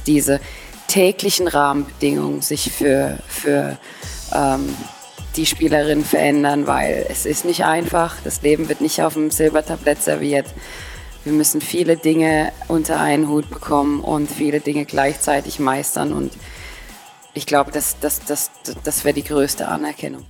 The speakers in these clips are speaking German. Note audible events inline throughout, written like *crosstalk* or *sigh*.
dass diese täglichen Rahmenbedingungen sich für, für ähm, die Spielerin verändern, weil es ist nicht einfach. Das Leben wird nicht auf dem Silbertablett serviert. Wir müssen viele Dinge unter einen Hut bekommen und viele Dinge gleichzeitig meistern. Und ich glaube, das, das, das, das wäre die größte Anerkennung.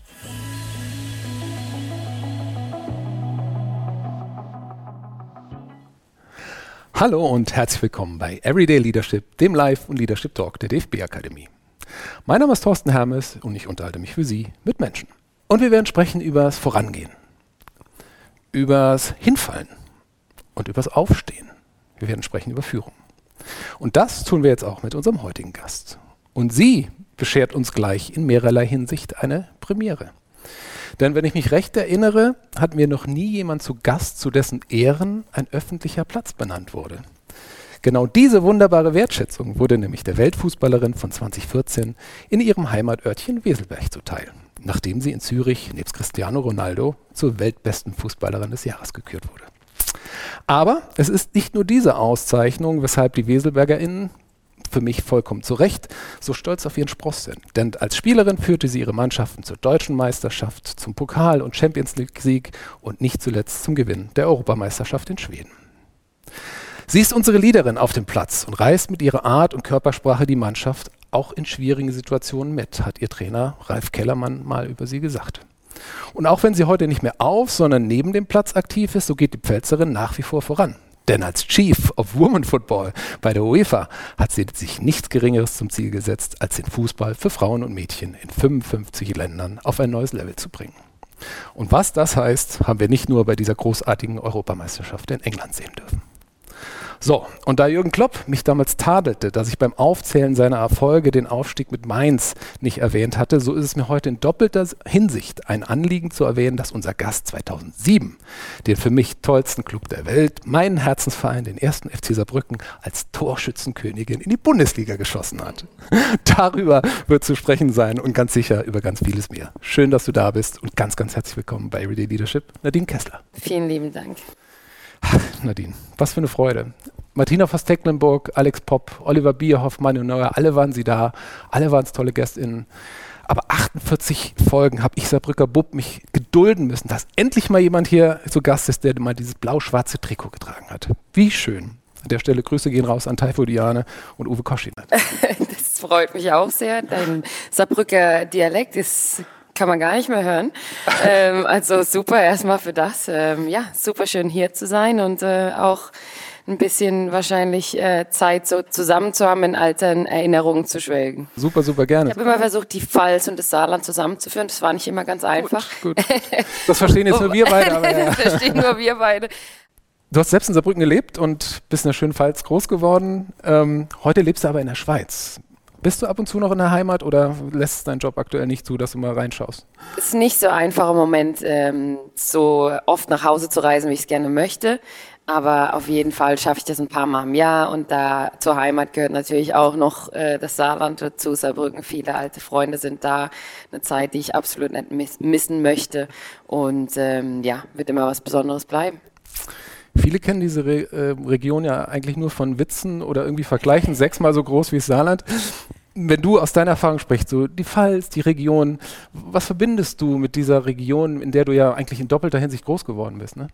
Hallo und herzlich willkommen bei Everyday Leadership, dem Live- und Leadership Talk der DFB Akademie. Mein Name ist Thorsten Hermes und ich unterhalte mich für Sie mit Menschen. Und wir werden sprechen über das Vorangehen, übers Hinfallen und übers Aufstehen. Wir werden sprechen über Führung. Und das tun wir jetzt auch mit unserem heutigen Gast. Und sie beschert uns gleich in mehrerlei Hinsicht eine Premiere. Denn wenn ich mich recht erinnere, hatten wir noch nie jemand zu Gast, zu dessen Ehren ein öffentlicher Platz benannt wurde. Genau diese wunderbare Wertschätzung wurde nämlich der Weltfußballerin von 2014 in ihrem Heimatörtchen Weselberg zuteil, nachdem sie in Zürich nebst Cristiano Ronaldo zur weltbesten Fußballerin des Jahres gekürt wurde. Aber es ist nicht nur diese Auszeichnung, weshalb die WeselbergerInnen für mich vollkommen zu Recht, so stolz auf ihren Spross sind. Denn als Spielerin führte sie ihre Mannschaften zur deutschen Meisterschaft, zum Pokal- und Champions League-Sieg und nicht zuletzt zum Gewinn der Europameisterschaft in Schweden. Sie ist unsere Leaderin auf dem Platz und reißt mit ihrer Art und Körpersprache die Mannschaft auch in schwierigen Situationen mit, hat ihr Trainer Ralf Kellermann mal über sie gesagt. Und auch wenn sie heute nicht mehr auf, sondern neben dem Platz aktiv ist, so geht die Pfälzerin nach wie vor voran. Denn als Chief of Women Football bei der UEFA hat sie sich nichts Geringeres zum Ziel gesetzt, als den Fußball für Frauen und Mädchen in 55 Ländern auf ein neues Level zu bringen. Und was das heißt, haben wir nicht nur bei dieser großartigen Europameisterschaft in England sehen dürfen. So, und da Jürgen Klopp mich damals tadelte, dass ich beim Aufzählen seiner Erfolge den Aufstieg mit Mainz nicht erwähnt hatte, so ist es mir heute in doppelter Hinsicht ein Anliegen zu erwähnen, dass unser Gast 2007 den für mich tollsten Club der Welt, meinen Herzensverein, den ersten FC Saarbrücken, als Torschützenkönigin in die Bundesliga geschossen hat. *laughs* Darüber wird zu sprechen sein und ganz sicher über ganz vieles mehr. Schön, dass du da bist und ganz, ganz herzlich willkommen bei Everyday Leadership, Nadine Kessler. Vielen lieben Dank. Nadine, was für eine Freude. Martina Voss-Tecklenburg, Alex Popp, Oliver Bierhoff, Manu Neuer, alle waren sie da, alle waren es tolle GästInnen. Aber 48 Folgen habe ich Saarbrücker Bub mich gedulden müssen, dass endlich mal jemand hier zu Gast ist, der mal dieses blau-schwarze Trikot getragen hat. Wie schön. An der Stelle Grüße gehen raus an Taifo Diane und Uwe Koschin. *laughs* Das freut mich auch sehr. Dein Saarbrücker Dialekt ist kann man gar nicht mehr hören. *laughs* ähm, also super erstmal für das. Ähm, ja, super schön hier zu sein und äh, auch ein bisschen wahrscheinlich äh, Zeit so zusammen zu haben, in alten Erinnerungen zu schwelgen. Super, super gerne. Ich habe immer versucht, die Pfalz und das Saarland zusammenzuführen. Das war nicht immer ganz einfach. Gut, gut. *laughs* Das verstehen jetzt nur wir beide. *laughs* Aber ja. das verstehen nur wir beide. Du hast selbst in Saarbrücken gelebt und bist in der schönen Pfalz groß geworden. Ähm, heute lebst du aber in der Schweiz. Bist du ab und zu noch in der Heimat oder lässt es dein Job aktuell nicht zu, dass du mal reinschaust? Es ist nicht so einfach im Moment, ähm, so oft nach Hause zu reisen, wie ich es gerne möchte. Aber auf jeden Fall schaffe ich das ein paar Mal im Jahr und da zur Heimat gehört natürlich auch noch äh, das Saarland dazu, Saarbrücken. Viele alte Freunde sind da. Eine Zeit, die ich absolut nicht miss missen möchte. Und ähm, ja, wird immer was Besonderes bleiben. Viele kennen diese Re äh, Region ja eigentlich nur von Witzen oder irgendwie vergleichen, sechsmal so groß wie das Saarland. Wenn du aus deiner Erfahrung sprichst, so die Pfalz, die Region, was verbindest du mit dieser Region, in der du ja eigentlich in doppelter Hinsicht groß geworden bist? Ne?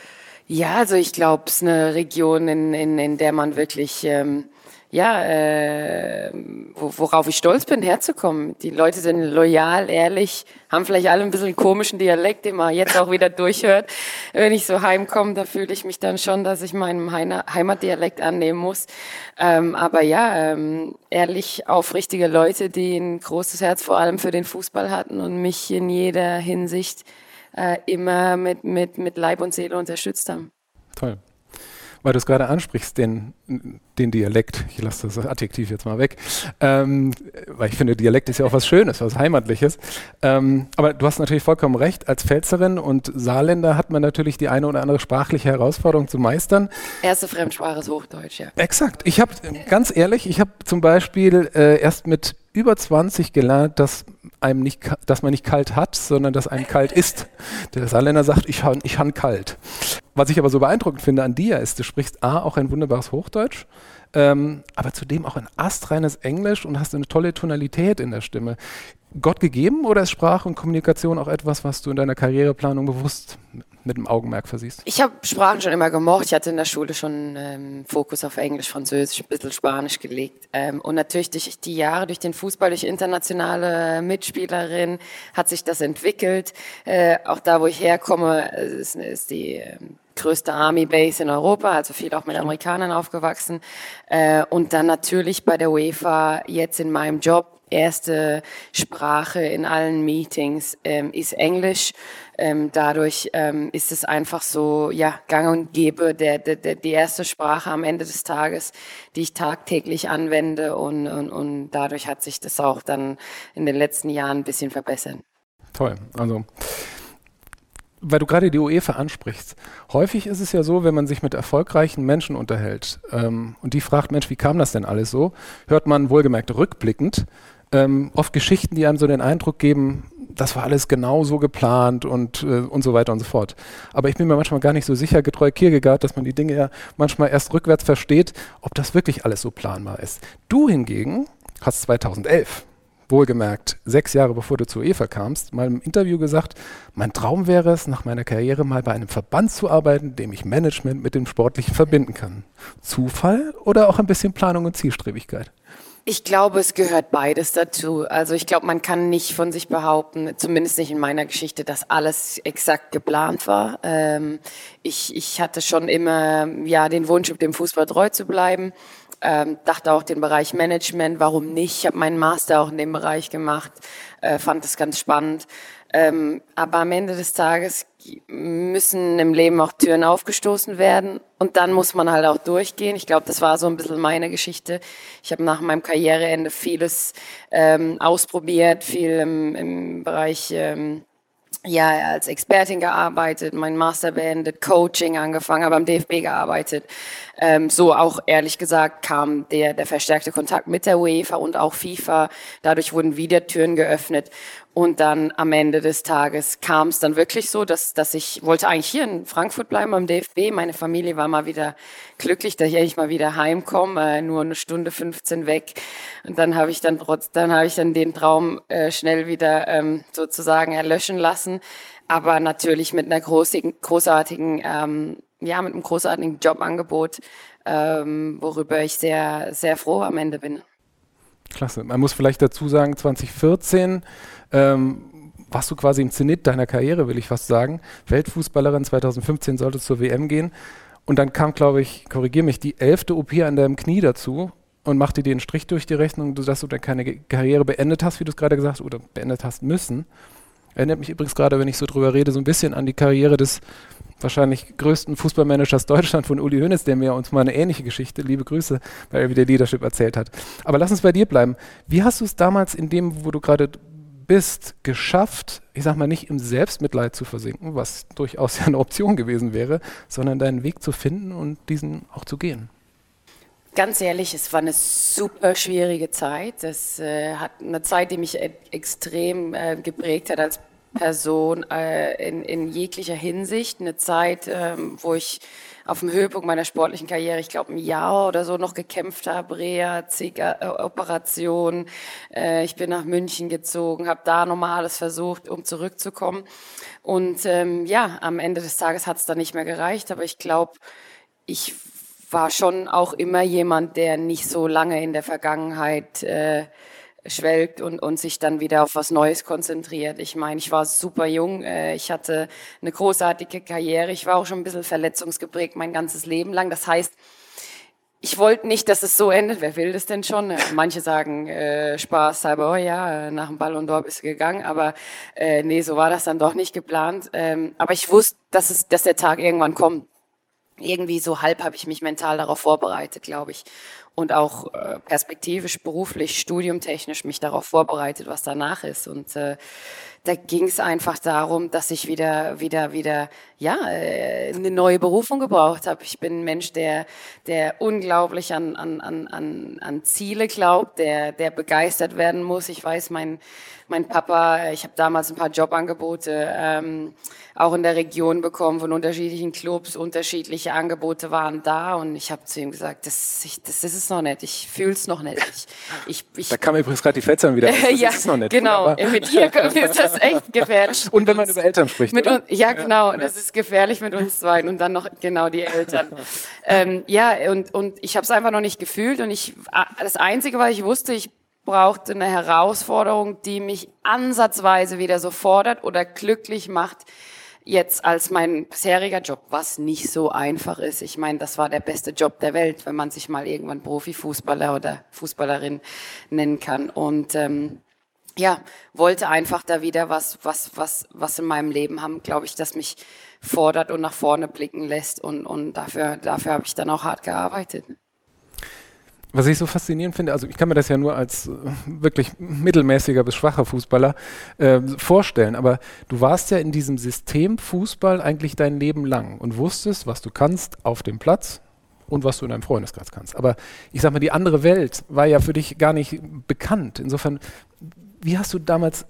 Ja, also ich glaube, es ist eine Region, in, in, in der man wirklich ähm, ja, äh, worauf ich stolz bin, herzukommen. Die Leute sind loyal, ehrlich, haben vielleicht alle ein bisschen komischen Dialekt, den man jetzt auch wieder durchhört. Wenn ich so heimkomme, da fühle ich mich dann schon, dass ich meinem Heimatdialekt annehmen muss. Ähm, aber ja, ähm, ehrlich, aufrichtige Leute, die ein großes Herz vor allem für den Fußball hatten und mich in jeder Hinsicht äh, immer mit, mit, mit Leib und Seele unterstützt haben. Toll weil du es gerade ansprichst, den, den Dialekt, ich lasse das Adjektiv jetzt mal weg, ähm, weil ich finde, Dialekt ist ja auch was Schönes, was Heimatliches. Ähm, aber du hast natürlich vollkommen recht, als Pfälzerin und Saarländer hat man natürlich die eine oder andere sprachliche Herausforderung zu meistern. Erste Fremdsprache ist Hochdeutsch, ja. Exakt. Ich habe, ganz ehrlich, ich habe zum Beispiel äh, erst mit über 20 gelernt, dass einem nicht, dass man nicht kalt hat, sondern dass einem kalt ist. *laughs* Der Saarländer sagt, ich han, ich han kalt. was ich aber so beeindruckend finde an dir ist, du sprichst A, auch ein wunderbares Hochdeutsch, ähm, aber zudem auch ein astreines Englisch und hast eine tolle Tonalität in der Stimme. Gott gegeben oder ist Sprache und Kommunikation auch etwas, was du in deiner Karriereplanung bewusst mit dem Augenmerk versiehst? Ich habe Sprachen schon immer gemocht. Ich hatte in der Schule schon ähm, Fokus auf Englisch, Französisch, ein bisschen Spanisch gelegt. Ähm, und natürlich durch die Jahre, durch den Fußball, durch internationale Mitspielerin hat sich das entwickelt. Äh, auch da, wo ich herkomme, ist, ist die äh, größte Army Base in Europa, also viel auch mit Amerikanern aufgewachsen. Äh, und dann natürlich bei der UEFA jetzt in meinem Job erste Sprache in allen Meetings ähm, ist Englisch. Ähm, dadurch ähm, ist es einfach so, ja, gang und gäbe, der, der, der, die erste Sprache am Ende des Tages, die ich tagtäglich anwende und, und, und dadurch hat sich das auch dann in den letzten Jahren ein bisschen verbessert. Toll, also weil du gerade die UEFA ansprichst. Häufig ist es ja so, wenn man sich mit erfolgreichen Menschen unterhält ähm, und die fragt, Mensch, wie kam das denn alles so, hört man wohlgemerkt rückblickend ähm, oft Geschichten, die einem so den Eindruck geben, das war alles genau so geplant und, äh, und so weiter und so fort. Aber ich bin mir manchmal gar nicht so sicher, getreu Kierkegaard, dass man die Dinge ja manchmal erst rückwärts versteht, ob das wirklich alles so planbar ist. Du hingegen hast 2011 wohlgemerkt sechs Jahre bevor du zu Eva kamst, mal im Interview gesagt, mein Traum wäre es, nach meiner Karriere mal bei einem Verband zu arbeiten, dem ich Management mit dem Sportlichen verbinden kann. Zufall oder auch ein bisschen Planung und Zielstrebigkeit? Ich glaube, es gehört beides dazu. Also ich glaube, man kann nicht von sich behaupten, zumindest nicht in meiner Geschichte, dass alles exakt geplant war. Ähm, ich, ich hatte schon immer ja den Wunsch, dem Fußball treu zu bleiben. Ähm, dachte auch den Bereich Management, warum nicht? Ich habe meinen Master auch in dem Bereich gemacht, äh, fand das ganz spannend. Ähm, aber am Ende des Tages müssen im Leben auch Türen aufgestoßen werden und dann muss man halt auch durchgehen. Ich glaube, das war so ein bisschen meine Geschichte. Ich habe nach meinem Karriereende vieles ähm, ausprobiert, viel im, im Bereich ähm, ja, als Expertin gearbeitet, mein Master beendet, Coaching angefangen, habe am DFB gearbeitet. Ähm, so auch ehrlich gesagt kam der, der verstärkte Kontakt mit der UEFA und auch FIFA. Dadurch wurden wieder Türen geöffnet. Und dann am Ende des Tages kam es dann wirklich so, dass, dass ich wollte eigentlich hier in Frankfurt bleiben beim DFB. Meine Familie war mal wieder glücklich, dass ich endlich mal wieder heimkomme, äh, nur eine Stunde 15 weg. Und dann habe ich dann trotz, dann habe ich dann den Traum äh, schnell wieder ähm, sozusagen erlöschen lassen. Aber natürlich mit einer großigen, großartigen, ähm, ja, mit einem großartigen Jobangebot, ähm, worüber ich sehr, sehr froh am Ende bin. Klasse. Man muss vielleicht dazu sagen, 2014 ähm, warst du quasi im Zenit deiner Karriere, will ich fast sagen. Weltfußballerin 2015 sollte zur WM gehen. Und dann kam, glaube ich, korrigiere mich, die elfte OP an deinem Knie dazu und machte dir einen Strich durch die Rechnung, dass du dann keine Karriere beendet hast, wie du es gerade gesagt hast, oder beendet hast müssen. Erinnert mich übrigens gerade, wenn ich so drüber rede, so ein bisschen an die Karriere des wahrscheinlich größten Fußballmanagers Deutschland von Uli Hoeneß, der mir uns mal eine ähnliche Geschichte, liebe Grüße, bei Everyday Leadership erzählt hat. Aber lass uns bei dir bleiben. Wie hast du es damals in dem, wo du gerade bist, geschafft, ich sag mal nicht im Selbstmitleid zu versinken, was durchaus ja eine Option gewesen wäre, sondern deinen Weg zu finden und diesen auch zu gehen? Ganz ehrlich, es war eine super schwierige Zeit. Es äh, hat eine Zeit, die mich e extrem äh, geprägt hat als Person äh, in, in jeglicher Hinsicht. Eine Zeit, ähm, wo ich auf dem Höhepunkt meiner sportlichen Karriere, ich glaube ein Jahr oder so noch gekämpft habe, Reha, zig äh. Äh, ich bin nach München gezogen, habe da nochmal alles versucht, um zurückzukommen. Und ähm, ja, am Ende des Tages hat es dann nicht mehr gereicht, aber ich glaube, ich war schon auch immer jemand, der nicht so lange in der Vergangenheit äh, schwelgt und, und sich dann wieder auf was Neues konzentriert. Ich meine, ich war super jung, äh, ich hatte eine großartige Karriere, ich war auch schon ein bisschen verletzungsgeprägt mein ganzes Leben lang. Das heißt, ich wollte nicht, dass es so endet. Wer will das denn schon? Manche sagen äh, Spaß halber, oh ja, nach dem Ball und Dorf ist gegangen, aber äh, nee, so war das dann doch nicht geplant. Ähm, aber ich wusste, dass es, dass der Tag irgendwann kommt. Irgendwie so halb habe ich mich mental darauf vorbereitet, glaube ich. Und auch äh, perspektivisch, beruflich, studiumtechnisch mich darauf vorbereitet, was danach ist. Und äh, da ging es einfach darum, dass ich wieder, wieder, wieder, ja, äh, eine neue Berufung gebraucht habe. Ich bin ein Mensch, der, der unglaublich an, an, an, an Ziele glaubt, der, der begeistert werden muss. Ich weiß, mein, mein Papa, ich habe damals ein paar Jobangebote ähm, auch in der Region bekommen von unterschiedlichen Clubs, unterschiedliche Angebote waren da und ich habe zu ihm gesagt, das, ich, das ist es noch nicht, ich fühle es noch nicht. Ich, ich, ich, da kam übrigens gerade die Fetzern wieder. *laughs* Das ja, ist noch nicht. genau. Mit dir ist *laughs* das echt gefährlich. Und wenn man über Eltern spricht. Mit uns, ja, genau. Das ist gefährlich mit uns zwei und dann noch genau die Eltern. ähm, ja, und, und ich habe es einfach noch nicht gefühlt und ich das Einzige, was ich wusste, ich brauchte eine Herausforderung, die mich ansatzweise wieder so fordert oder glücklich macht, jetzt als mein bisheriger Job, was nicht so einfach ist. Ich meine, das war der beste Job der Welt, wenn man sich mal irgendwann Profifußballer oder Fußballerin nennen kann. Und ähm, ja, wollte einfach da wieder was, was, was, was in meinem Leben haben, glaube ich, das mich fordert und nach vorne blicken lässt. Und, und dafür, dafür habe ich dann auch hart gearbeitet. Was ich so faszinierend finde, also ich kann mir das ja nur als äh, wirklich mittelmäßiger bis schwacher Fußballer äh, vorstellen, aber du warst ja in diesem System Fußball eigentlich dein Leben lang und wusstest, was du kannst auf dem Platz und was du in deinem Freundeskreis kannst. Aber ich sag mal, die andere Welt war ja für dich gar nicht bekannt. Insofern, wie hast du damals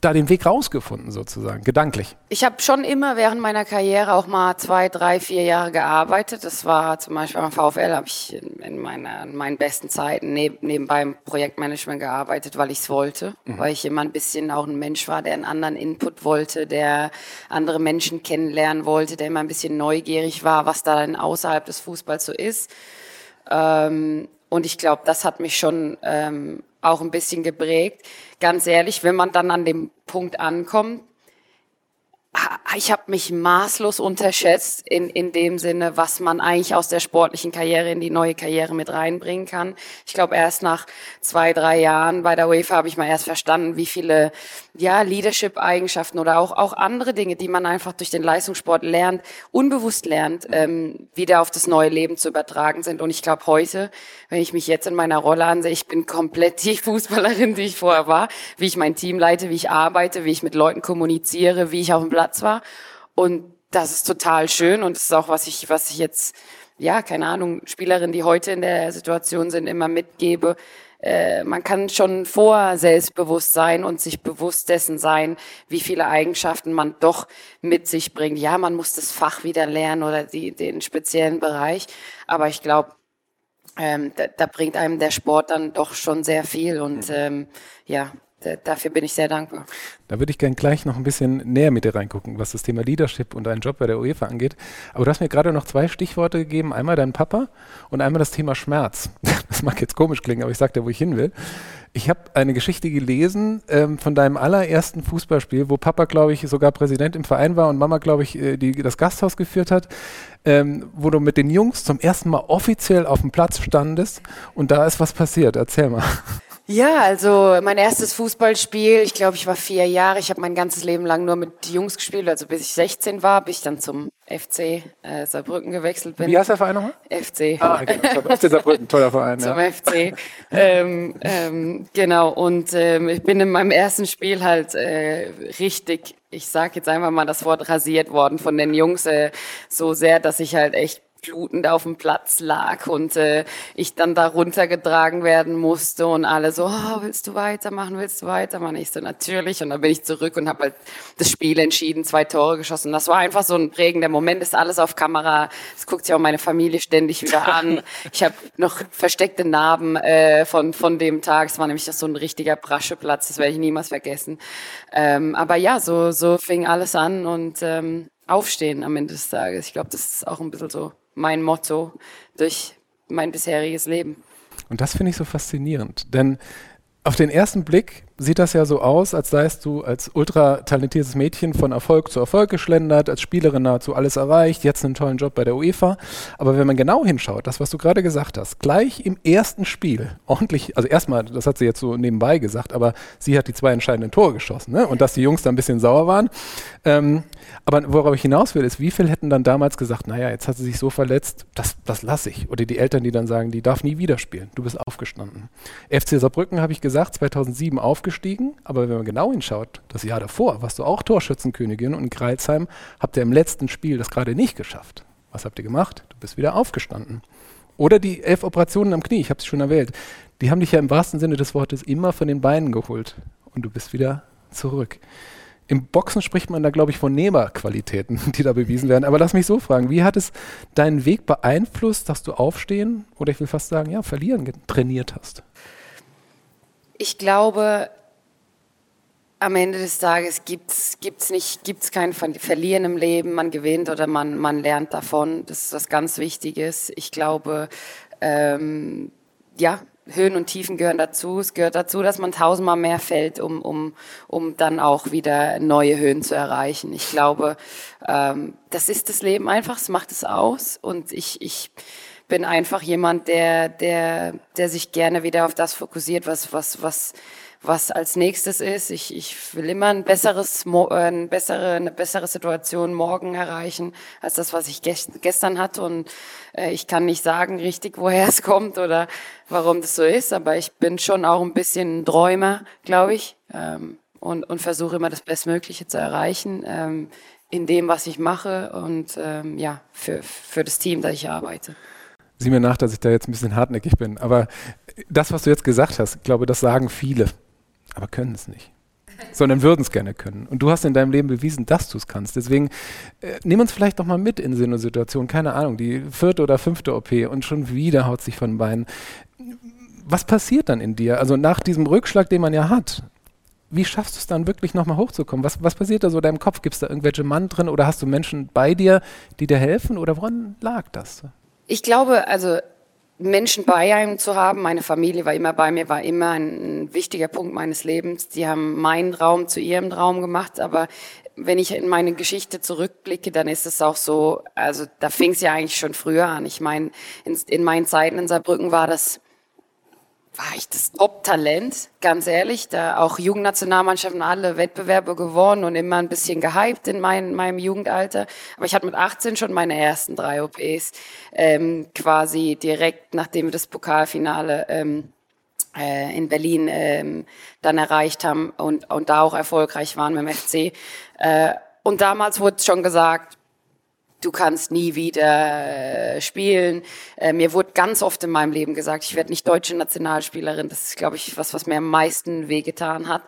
da den Weg rausgefunden, sozusagen, gedanklich? Ich habe schon immer während meiner Karriere auch mal zwei, drei, vier Jahre gearbeitet. Das war zum Beispiel beim VfL, habe ich in, meiner, in meinen besten Zeiten neb, nebenbei im Projektmanagement gearbeitet, weil ich es wollte. Mhm. Weil ich immer ein bisschen auch ein Mensch war, der einen anderen Input wollte, der andere Menschen kennenlernen wollte, der immer ein bisschen neugierig war, was da dann außerhalb des Fußballs so ist. Ähm, und ich glaube, das hat mich schon ähm, auch ein bisschen geprägt. Ganz ehrlich, wenn man dann an dem Punkt ankommt, ich habe mich maßlos unterschätzt in, in dem Sinne, was man eigentlich aus der sportlichen Karriere in die neue Karriere mit reinbringen kann. Ich glaube, erst nach zwei, drei Jahren bei der UEFA habe ich mal erst verstanden, wie viele ja, Leadership-Eigenschaften oder auch, auch andere Dinge, die man einfach durch den Leistungssport lernt, unbewusst lernt, ähm, wieder auf das neue Leben zu übertragen sind. Und ich glaube, heute, wenn ich mich jetzt in meiner Rolle ansehe, ich bin komplett die Fußballerin, die ich vorher war, wie ich mein Team leite, wie ich arbeite, wie ich mit Leuten kommuniziere, wie ich auf dem Platz war. Und das ist total schön und das ist auch, was ich, was ich jetzt, ja, keine Ahnung, Spielerinnen, die heute in der Situation sind, immer mitgebe äh, man kann schon vor selbstbewusst sein und sich bewusst dessen sein, wie viele Eigenschaften man doch mit sich bringt. Ja, man muss das Fach wieder lernen oder die, den speziellen Bereich, aber ich glaube, ähm, da, da, bringt einem der Sport dann doch schon sehr viel und ähm, ja, dafür bin ich sehr dankbar. Da würde ich gerne gleich noch ein bisschen näher mit dir reingucken, was das Thema Leadership und deinen Job bei der UEFA angeht. Aber du hast mir gerade noch zwei Stichworte gegeben. Einmal dein Papa und einmal das Thema Schmerz. *laughs* Das mag jetzt komisch klingen, aber ich sage dir, wo ich hin will. Ich habe eine Geschichte gelesen ähm, von deinem allerersten Fußballspiel, wo Papa, glaube ich, sogar Präsident im Verein war und Mama, glaube ich, äh, die, das Gasthaus geführt hat, ähm, wo du mit den Jungs zum ersten Mal offiziell auf dem Platz standest und da ist was passiert. Erzähl mal. *laughs* Ja, also mein erstes Fußballspiel, ich glaube, ich war vier Jahre. Ich habe mein ganzes Leben lang nur mit Jungs gespielt, also bis ich 16 war, bis ich dann zum FC äh, Saarbrücken gewechselt bin. Wie heißt der Verein nochmal? FC. Ah, genau. FC Saarbrücken, toller Verein. zum ja. FC. ähm, ähm, genau, und ähm, ich bin in meinem ersten Spiel halt äh, richtig, ich sag jetzt einfach mal das Wort rasiert worden von den Jungs, äh, so sehr, dass ich halt echt blutend auf dem Platz lag und äh, ich dann da runtergetragen werden musste und alle so, oh, willst du weitermachen, willst du weitermachen? Ich so, natürlich. Und dann bin ich zurück und habe halt das Spiel entschieden, zwei Tore geschossen. Das war einfach so ein prägender Moment, ist alles auf Kamera. Das guckt sich auch meine Familie ständig wieder an. Ich habe noch versteckte Narben äh, von, von dem Tag. Es war nämlich so ein richtiger Brascheplatz, das werde ich niemals vergessen. Ähm, aber ja, so, so fing alles an und ähm, aufstehen am Ende des Tages. Ich glaube, das ist auch ein bisschen so mein Motto durch mein bisheriges Leben. Und das finde ich so faszinierend, denn auf den ersten Blick sieht das ja so aus, als seist du als ultra talentiertes Mädchen von Erfolg zu Erfolg geschlendert, als Spielerin nahezu alles erreicht, jetzt einen tollen Job bei der UEFA. Aber wenn man genau hinschaut, das, was du gerade gesagt hast, gleich im ersten Spiel ordentlich, also erstmal, das hat sie jetzt so nebenbei gesagt, aber sie hat die zwei entscheidenden Tore geschossen ne? und dass die Jungs da ein bisschen sauer waren. Ähm, aber worauf ich hinaus will, ist, wie viele hätten dann damals gesagt, naja, jetzt hat sie sich so verletzt, das, das lasse ich. Oder die Eltern, die dann sagen, die darf nie wieder spielen, du bist aufgestanden. FC Saarbrücken, habe ich gesagt, 2007 aufgestiegen, aber wenn man genau hinschaut, das Jahr davor warst du auch Torschützenkönigin und in Kreilsheim habt ihr im letzten Spiel das gerade nicht geschafft. Was habt ihr gemacht? Du bist wieder aufgestanden. Oder die elf Operationen am Knie, ich habe es schon erwähnt, die haben dich ja im wahrsten Sinne des Wortes immer von den Beinen geholt und du bist wieder zurück. Im Boxen spricht man da, glaube ich, von Nehmerqualitäten, *laughs* die da bewiesen werden. Aber lass mich so fragen, wie hat es deinen Weg beeinflusst, dass du aufstehen oder ich will fast sagen, ja, verlieren trainiert hast? Ich glaube, am Ende des Tages gibt es nicht, gibt's kein Verlieren im Leben. Man gewinnt oder man, man lernt davon. Das ist was ganz Wichtiges. Ich glaube, ähm, ja, Höhen und Tiefen gehören dazu. Es gehört dazu, dass man tausendmal mehr fällt, um, um, um dann auch wieder neue Höhen zu erreichen. Ich glaube, ähm, das ist das Leben einfach, es macht es aus. Und ich, ich bin einfach jemand, der, der, der sich gerne wieder auf das fokussiert, was, was, was, was als nächstes ist. Ich, ich will immer ein besseres, äh, eine bessere, eine bessere Situation morgen erreichen als das, was ich gestern hatte. Und äh, ich kann nicht sagen richtig, woher es kommt oder warum das so ist, aber ich bin schon auch ein bisschen ein Träumer, glaube ich, ähm, und, und versuche immer das Bestmögliche zu erreichen. Ähm, in dem, was ich mache und ähm, ja, für, für das Team, das ich arbeite. Sieh mir nach, dass ich da jetzt ein bisschen hartnäckig bin. Aber das, was du jetzt gesagt hast, ich glaube, das sagen viele aber können es nicht. Sondern würden es gerne können. Und du hast in deinem Leben bewiesen, dass du es kannst. Deswegen äh, nimm uns vielleicht doch mal mit in so eine Situation, keine Ahnung, die vierte oder fünfte OP und schon wieder haut sich von Beinen. Was passiert dann in dir? Also nach diesem Rückschlag, den man ja hat, wie schaffst du es dann wirklich nochmal hochzukommen? Was, was passiert da so in deinem Kopf? Gibt es da irgendwelche Mantren oder hast du Menschen bei dir, die dir helfen? Oder woran lag das? Ich glaube, also Menschen bei einem zu haben. Meine Familie war immer bei mir, war immer ein, wichtiger Punkt meines Lebens. Die haben meinen Raum zu ihrem Raum gemacht, aber wenn ich in meine Geschichte zurückblicke, dann ist es auch so, also da fing es ja eigentlich schon früher an. Ich meine, in, in meinen Zeiten in Saarbrücken war das war ich das Top-Talent, ganz ehrlich. Da auch Jugendnationalmannschaften alle Wettbewerbe gewonnen und immer ein bisschen gehypt in mein, meinem Jugendalter. Aber ich hatte mit 18 schon meine ersten drei OPs, ähm, quasi direkt nachdem wir das Pokalfinale ähm, äh, in Berlin ähm, dann erreicht haben und, und da auch erfolgreich waren mit dem FC. Äh, und damals wurde schon gesagt, du kannst nie wieder äh, spielen. Äh, mir wurde ganz oft in meinem Leben gesagt, ich werde nicht deutsche Nationalspielerin. Das ist, glaube ich, was, was mir am meisten wehgetan hat.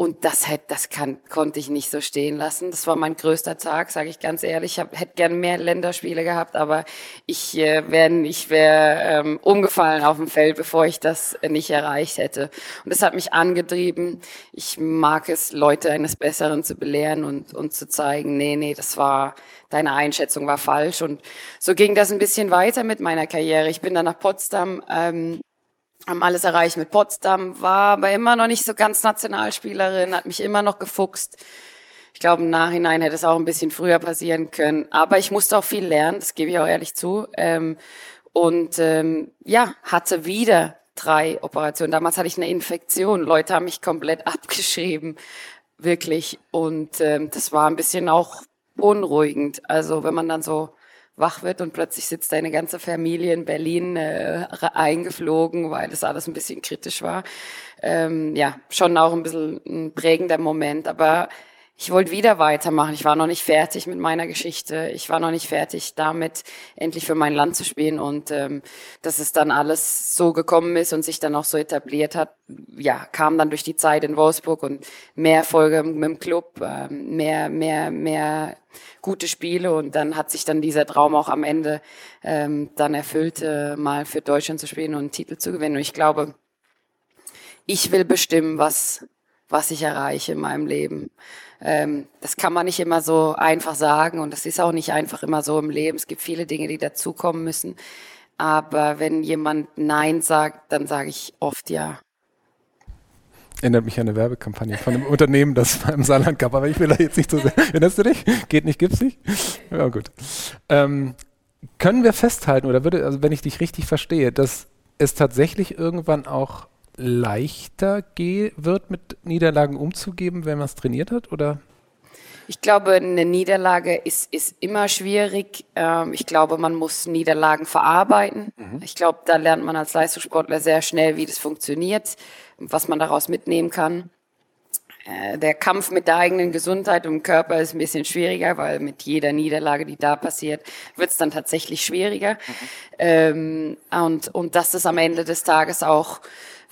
Und das hätte, das kann, konnte ich nicht so stehen lassen. Das war mein größter Tag, sage ich ganz ehrlich. Ich hab, hätte gern mehr Länderspiele gehabt, aber ich äh, wäre ich wär, ähm, umgefallen auf dem Feld, bevor ich das nicht erreicht hätte. Und das hat mich angetrieben. Ich mag es, Leute eines Besseren zu belehren und, und zu zeigen, nee, nee, das war, deine Einschätzung war falsch. Und so ging das ein bisschen weiter mit meiner Karriere. Ich bin dann nach Potsdam ähm, haben alles erreicht mit Potsdam, war aber immer noch nicht so ganz Nationalspielerin, hat mich immer noch gefuchst. Ich glaube, im Nachhinein hätte es auch ein bisschen früher passieren können. Aber ich musste auch viel lernen, das gebe ich auch ehrlich zu. Ähm, und ähm, ja, hatte wieder drei Operationen. Damals hatte ich eine Infektion. Leute haben mich komplett *laughs* abgeschrieben, wirklich. Und ähm, das war ein bisschen auch unruhigend. Also wenn man dann so wach wird und plötzlich sitzt deine ganze Familie in Berlin äh, eingeflogen, weil das alles ein bisschen kritisch war. Ähm, ja, schon auch ein bisschen ein prägender Moment, aber ich wollte wieder weitermachen. Ich war noch nicht fertig mit meiner Geschichte. Ich war noch nicht fertig damit, endlich für mein Land zu spielen. Und ähm, dass es dann alles so gekommen ist und sich dann auch so etabliert hat, ja, kam dann durch die Zeit in Wolfsburg und mehr Erfolge mit dem Club, ähm, mehr, mehr, mehr gute Spiele. Und dann hat sich dann dieser Traum auch am Ende ähm, dann erfüllt, äh, mal für Deutschland zu spielen und einen Titel zu gewinnen. Und ich glaube, ich will bestimmen, was, was ich erreiche in meinem Leben. Ähm, das kann man nicht immer so einfach sagen und das ist auch nicht einfach immer so im Leben. Es gibt viele Dinge, die dazukommen müssen. Aber wenn jemand Nein sagt, dann sage ich oft Ja. Erinnert mich an eine Werbekampagne von einem Unternehmen, das *laughs* beim Saarland gab, aber ich will da jetzt nicht so sehr. *laughs* Erinnerst du dich? Geht nicht, gibt's nicht? Ja, gut. Ähm, können wir festhalten, oder würde, also wenn ich dich richtig verstehe, dass es tatsächlich irgendwann auch leichter wird, mit Niederlagen umzugeben, wenn man es trainiert hat, oder? Ich glaube, eine Niederlage ist, ist immer schwierig. Ähm, ich glaube, man muss Niederlagen verarbeiten. Mhm. Ich glaube, da lernt man als Leistungssportler sehr schnell, wie das funktioniert, was man daraus mitnehmen kann. Äh, der Kampf mit der eigenen Gesundheit und Körper ist ein bisschen schwieriger, weil mit jeder Niederlage, die da passiert, wird es dann tatsächlich schwieriger. Mhm. Ähm, und, und das ist am Ende des Tages auch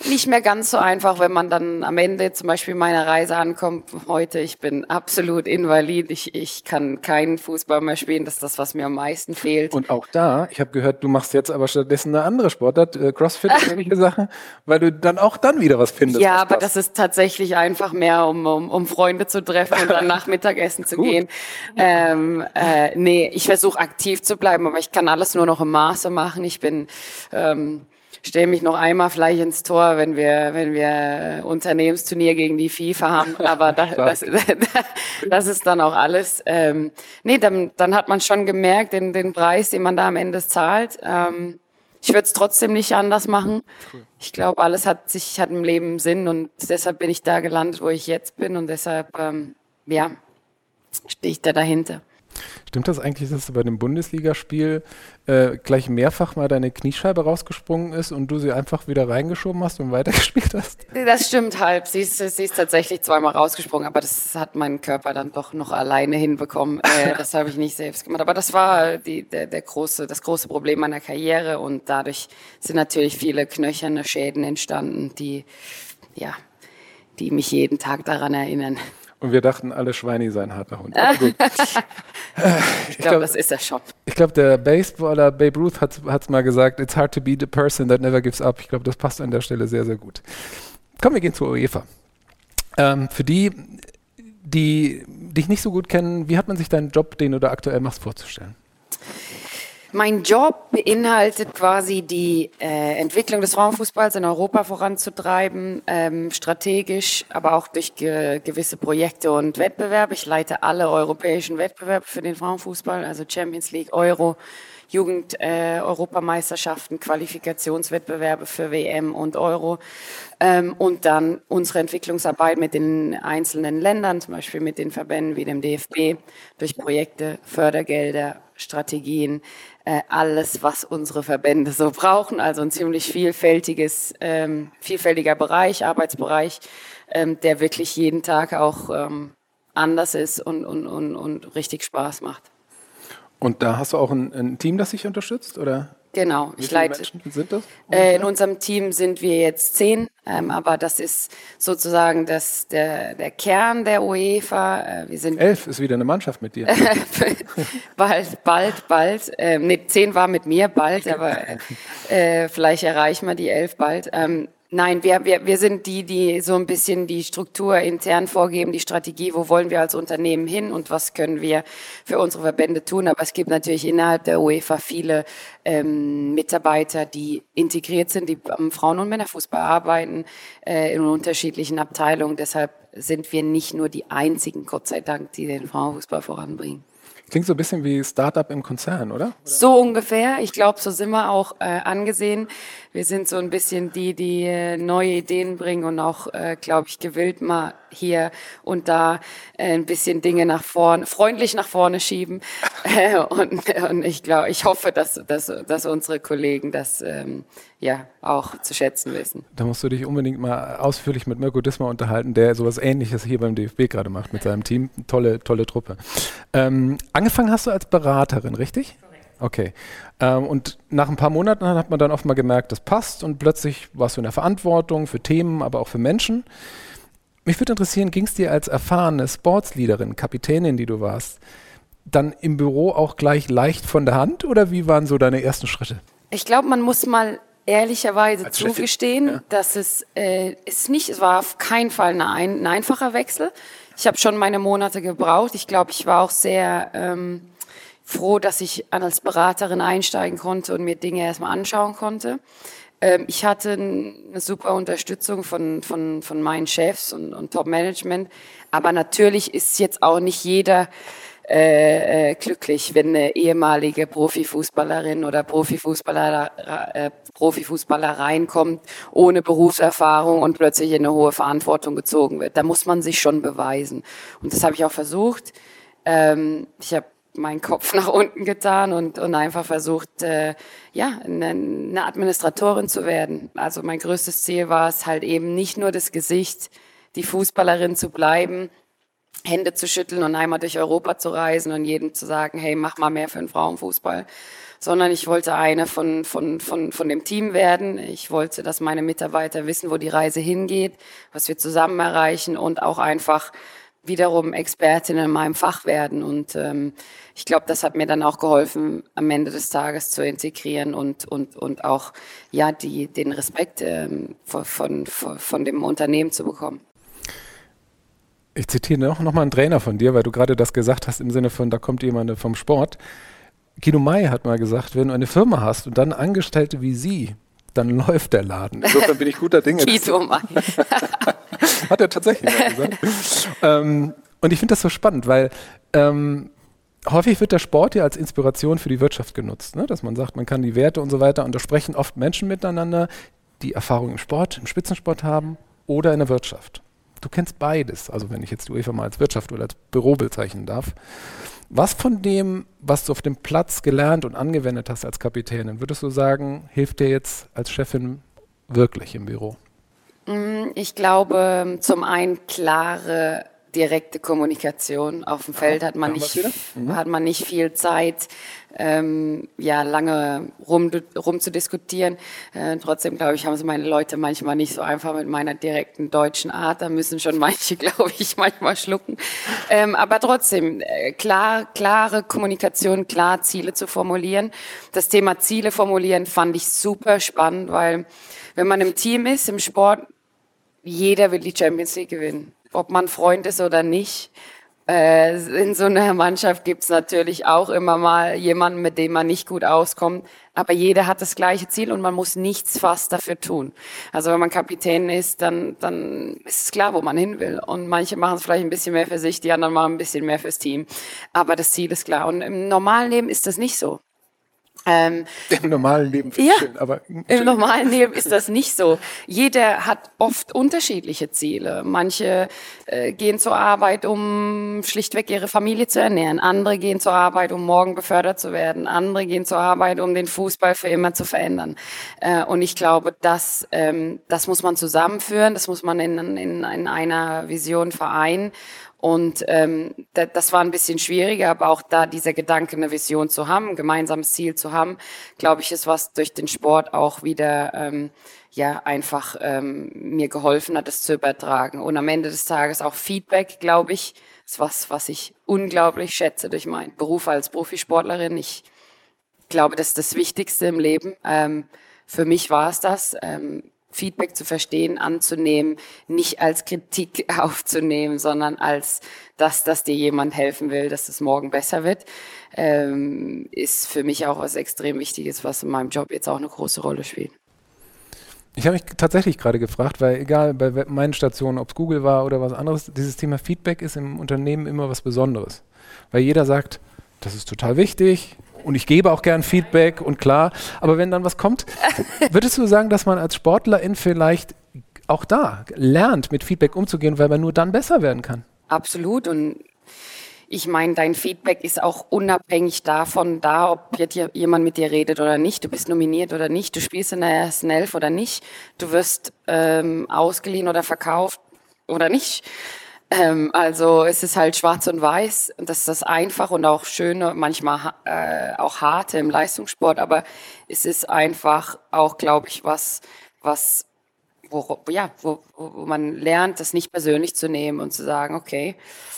nicht mehr ganz so einfach, wenn man dann am Ende zum Beispiel meiner Reise ankommt. Heute, ich bin absolut invalid. Ich, ich kann keinen Fußball mehr spielen. Das ist das, was mir am meisten fehlt. Und auch da, ich habe gehört, du machst jetzt aber stattdessen eine andere Sportart, äh, Crossfit, *laughs* ähnliche Sachen, weil du dann auch dann wieder was findest. Ja, aber das ist tatsächlich einfach mehr, um, um, um Freunde zu treffen und dann *laughs* nach Mittagessen zu gehen. Ähm, äh, nee, ich versuche aktiv zu bleiben, aber ich kann alles nur noch im Maße machen. Ich bin ähm, stelle mich noch einmal vielleicht ins Tor, wenn wir, wenn wir Unternehmensturnier gegen die FIFA haben. *laughs* Aber da, das, *laughs* das ist dann auch alles. Ähm, nee, dann, dann hat man schon gemerkt, den, den Preis, den man da am Ende zahlt. Ähm, ich würde es trotzdem nicht anders machen. Ich glaube, alles hat sich hat im Leben Sinn und deshalb bin ich da gelandet, wo ich jetzt bin und deshalb ähm, ja stehe ich da dahinter. Stimmt das eigentlich, dass du bei dem Bundesligaspiel äh, gleich mehrfach mal deine Kniescheibe rausgesprungen ist und du sie einfach wieder reingeschoben hast und weitergespielt hast? Das stimmt halb. Sie ist, sie ist tatsächlich zweimal rausgesprungen, aber das hat mein Körper dann doch noch alleine hinbekommen. Äh, *laughs* das habe ich nicht selbst gemacht. Aber das war die, der, der große, das große Problem meiner Karriere und dadurch sind natürlich viele knöcherne Schäden entstanden, die, ja, die mich jeden Tag daran erinnern. Und wir dachten, alle Schweini seien harter Hund. *laughs* ich glaube, glaub, das ist er schon. Ich glaube, der Baseballer Babe Ruth hat es mal gesagt, it's hard to be the person that never gives up. Ich glaube, das passt an der Stelle sehr, sehr gut. Komm, wir gehen zur UEFA. Ähm, für die, die dich nicht so gut kennen, wie hat man sich deinen Job, den du da aktuell machst, vorzustellen? Mein Job beinhaltet quasi die äh, Entwicklung des Frauenfußballs in Europa voranzutreiben, ähm, strategisch, aber auch durch ge gewisse Projekte und Wettbewerbe. Ich leite alle europäischen Wettbewerbe für den Frauenfußball, also Champions League, Euro, Jugend-Europameisterschaften, äh, Qualifikationswettbewerbe für WM und Euro. Ähm, und dann unsere Entwicklungsarbeit mit den einzelnen Ländern, zum Beispiel mit den Verbänden wie dem DFB, durch Projekte, Fördergelder, Strategien, alles, was unsere Verbände so brauchen. Also ein ziemlich vielfältiges, ähm, vielfältiger Bereich, Arbeitsbereich, ähm, der wirklich jeden Tag auch ähm, anders ist und, und, und, und richtig Spaß macht. Und da hast du auch ein, ein Team, das dich unterstützt, oder? Genau, Wie ich leite. Menschen sind das? Äh, in unserem Team sind wir jetzt zehn, ähm, aber das ist sozusagen das, der, der Kern der UEFA. Äh, wir sind elf ist wieder eine Mannschaft mit dir. *laughs* bald, bald, bald. Ähm, nee, zehn war mit mir bald, aber äh, vielleicht erreichen wir die elf bald. Ähm, Nein, wir, wir, wir sind die, die so ein bisschen die Struktur intern vorgeben, die Strategie, wo wollen wir als Unternehmen hin und was können wir für unsere Verbände tun. Aber es gibt natürlich innerhalb der UEFA viele ähm, Mitarbeiter, die integriert sind, die am Frauen- und Männerfußball arbeiten, äh, in unterschiedlichen Abteilungen. Deshalb sind wir nicht nur die einzigen, Gott sei Dank, die den Frauenfußball voranbringen. Klingt so ein bisschen wie Startup im Konzern, oder? So ungefähr. Ich glaube, so sind wir auch äh, angesehen. Wir sind so ein bisschen die, die äh, neue Ideen bringen und auch, äh, glaube ich, gewillt mal hier und da äh, ein bisschen Dinge nach vorne, freundlich nach vorne schieben. *laughs* Äh, und, und ich glaube, ich hoffe, dass, dass, dass unsere Kollegen das ähm, ja auch zu schätzen wissen. Da musst du dich unbedingt mal ausführlich mit Mirko Disma unterhalten, der sowas ähnliches hier beim DFB gerade macht mit seinem Team. Tolle, tolle Truppe. Ähm, angefangen hast du als Beraterin, richtig? Okay. Ähm, und nach ein paar Monaten hat man dann oft mal gemerkt, das passt und plötzlich warst du in der Verantwortung für Themen, aber auch für Menschen. Mich würde interessieren, ging es dir als erfahrene Sportsleaderin, Kapitänin, die du warst, dann im Büro auch gleich leicht von der Hand oder wie waren so deine ersten Schritte? Ich glaube, man muss mal ehrlicherweise als zugestehen, ja. dass es äh, ist nicht, es war auf keinen Fall ein, ein einfacher Wechsel. Ich habe schon meine Monate gebraucht. Ich glaube, ich war auch sehr ähm, froh, dass ich als Beraterin einsteigen konnte und mir Dinge erstmal anschauen konnte. Ähm, ich hatte eine super Unterstützung von, von, von meinen Chefs und, und Top-Management. Aber natürlich ist jetzt auch nicht jeder äh, äh, glücklich, wenn eine ehemalige Profifußballerin oder Profifußballer, äh, Profifußballer reinkommt ohne Berufserfahrung und plötzlich in eine hohe Verantwortung gezogen wird. Da muss man sich schon beweisen. Und das habe ich auch versucht. Ähm, ich habe meinen Kopf *laughs* nach unten getan und, und einfach versucht, äh, ja, eine, eine Administratorin zu werden. Also mein größtes Ziel war es halt eben nicht nur das Gesicht, die Fußballerin zu bleiben, Hände zu schütteln und einmal durch Europa zu reisen und jedem zu sagen, hey, mach mal mehr für den Frauenfußball, sondern ich wollte eine von, von, von, von dem Team werden. Ich wollte, dass meine Mitarbeiter wissen, wo die Reise hingeht, was wir zusammen erreichen und auch einfach wiederum Expertin in meinem Fach werden. Und ähm, ich glaube, das hat mir dann auch geholfen, am Ende des Tages zu integrieren und, und, und auch ja, die, den Respekt ähm, von, von, von dem Unternehmen zu bekommen. Ich zitiere noch, noch mal einen Trainer von dir, weil du gerade das gesagt hast im Sinne von, da kommt jemand vom Sport. Guido May hat mal gesagt, wenn du eine Firma hast und dann Angestellte wie sie, dann läuft der Laden. Insofern bin ich guter Dinge. Guido May. *laughs* hat er tatsächlich gesagt. ähm, und ich finde das so spannend, weil ähm, häufig wird der Sport ja als Inspiration für die Wirtschaft genutzt, ne? dass man sagt, man kann die Werte und so weiter, und da sprechen oft Menschen miteinander, die Erfahrung im Sport, im Spitzensport haben oder in der Wirtschaft. Du kennst beides, also wenn ich jetzt die UEFA mal als Wirtschaft oder als Büro bezeichnen darf. Was von dem, was du auf dem Platz gelernt und angewendet hast als Kapitänin, würdest du sagen, hilft dir jetzt als Chefin wirklich im Büro? Mm, ich glaube, zum einen klare direkte Kommunikation. Auf dem Feld hat man nicht, mhm. hat man nicht viel Zeit, ähm, ja, lange rum, rum zu diskutieren. Äh, trotzdem, glaube ich, haben es meine Leute manchmal nicht so einfach mit meiner direkten deutschen Art. Da müssen schon manche, *laughs* glaube ich, manchmal schlucken. Ähm, aber trotzdem, äh, klar, klare Kommunikation, klar Ziele zu formulieren. Das Thema Ziele formulieren fand ich super spannend, weil wenn man im Team ist, im Sport, jeder will die Champions League gewinnen ob man Freund ist oder nicht. Äh, in so einer Mannschaft gibt's natürlich auch immer mal jemanden, mit dem man nicht gut auskommt. Aber jeder hat das gleiche Ziel und man muss nichts fast dafür tun. Also wenn man Kapitän ist, dann, dann ist es klar, wo man hin will. Und manche machen es vielleicht ein bisschen mehr für sich, die anderen machen ein bisschen mehr fürs Team. Aber das Ziel ist klar. Und im normalen Leben ist das nicht so. Ähm, Im normalen Leben ja, schön, aber im normalen Leben ist das nicht so. Jeder hat oft unterschiedliche Ziele. Manche äh, gehen zur Arbeit, um schlichtweg ihre Familie zu ernähren. Andere gehen zur Arbeit, um morgen befördert zu werden. Andere gehen zur Arbeit, um den Fußball für immer zu verändern. Äh, und ich glaube, das, ähm, das muss man zusammenführen. Das muss man in, in, in einer Vision vereinen. Und ähm, das war ein bisschen schwieriger, aber auch da dieser Gedanke, eine Vision zu haben, ein gemeinsames Ziel zu haben, glaube ich, ist was durch den Sport auch wieder ähm, ja einfach ähm, mir geholfen hat, das zu übertragen. Und am Ende des Tages auch Feedback, glaube ich, ist was, was ich unglaublich schätze durch meinen Beruf als Profisportlerin. Ich glaube, das ist das Wichtigste im Leben. Ähm, für mich war es das. Ähm, Feedback zu verstehen, anzunehmen, nicht als Kritik *laughs* aufzunehmen, sondern als das, dass dir jemand helfen will, dass es morgen besser wird, ähm, ist für mich auch was extrem Wichtiges, was in meinem Job jetzt auch eine große Rolle spielt. Ich habe mich tatsächlich gerade gefragt, weil egal bei meinen Stationen, ob es Google war oder was anderes, dieses Thema Feedback ist im Unternehmen immer was Besonderes. Weil jeder sagt, das ist total wichtig, und ich gebe auch gern Feedback und klar, aber wenn dann was kommt, *laughs* würdest du sagen, dass man als Sportlerin vielleicht auch da lernt, mit Feedback umzugehen, weil man nur dann besser werden kann? Absolut und ich meine, dein Feedback ist auch unabhängig davon da, ob jetzt jemand mit dir redet oder nicht. Du bist nominiert oder nicht. Du spielst in der ersten Elf oder nicht. Du wirst ähm, ausgeliehen oder verkauft oder nicht. Ähm, also es ist halt schwarz und weiß. Das ist das einfach und auch schöne, manchmal äh, auch harte im Leistungssport, aber es ist einfach auch, glaube ich, was, was wo, ja, wo, wo man lernt, das nicht persönlich zu nehmen und zu sagen, okay,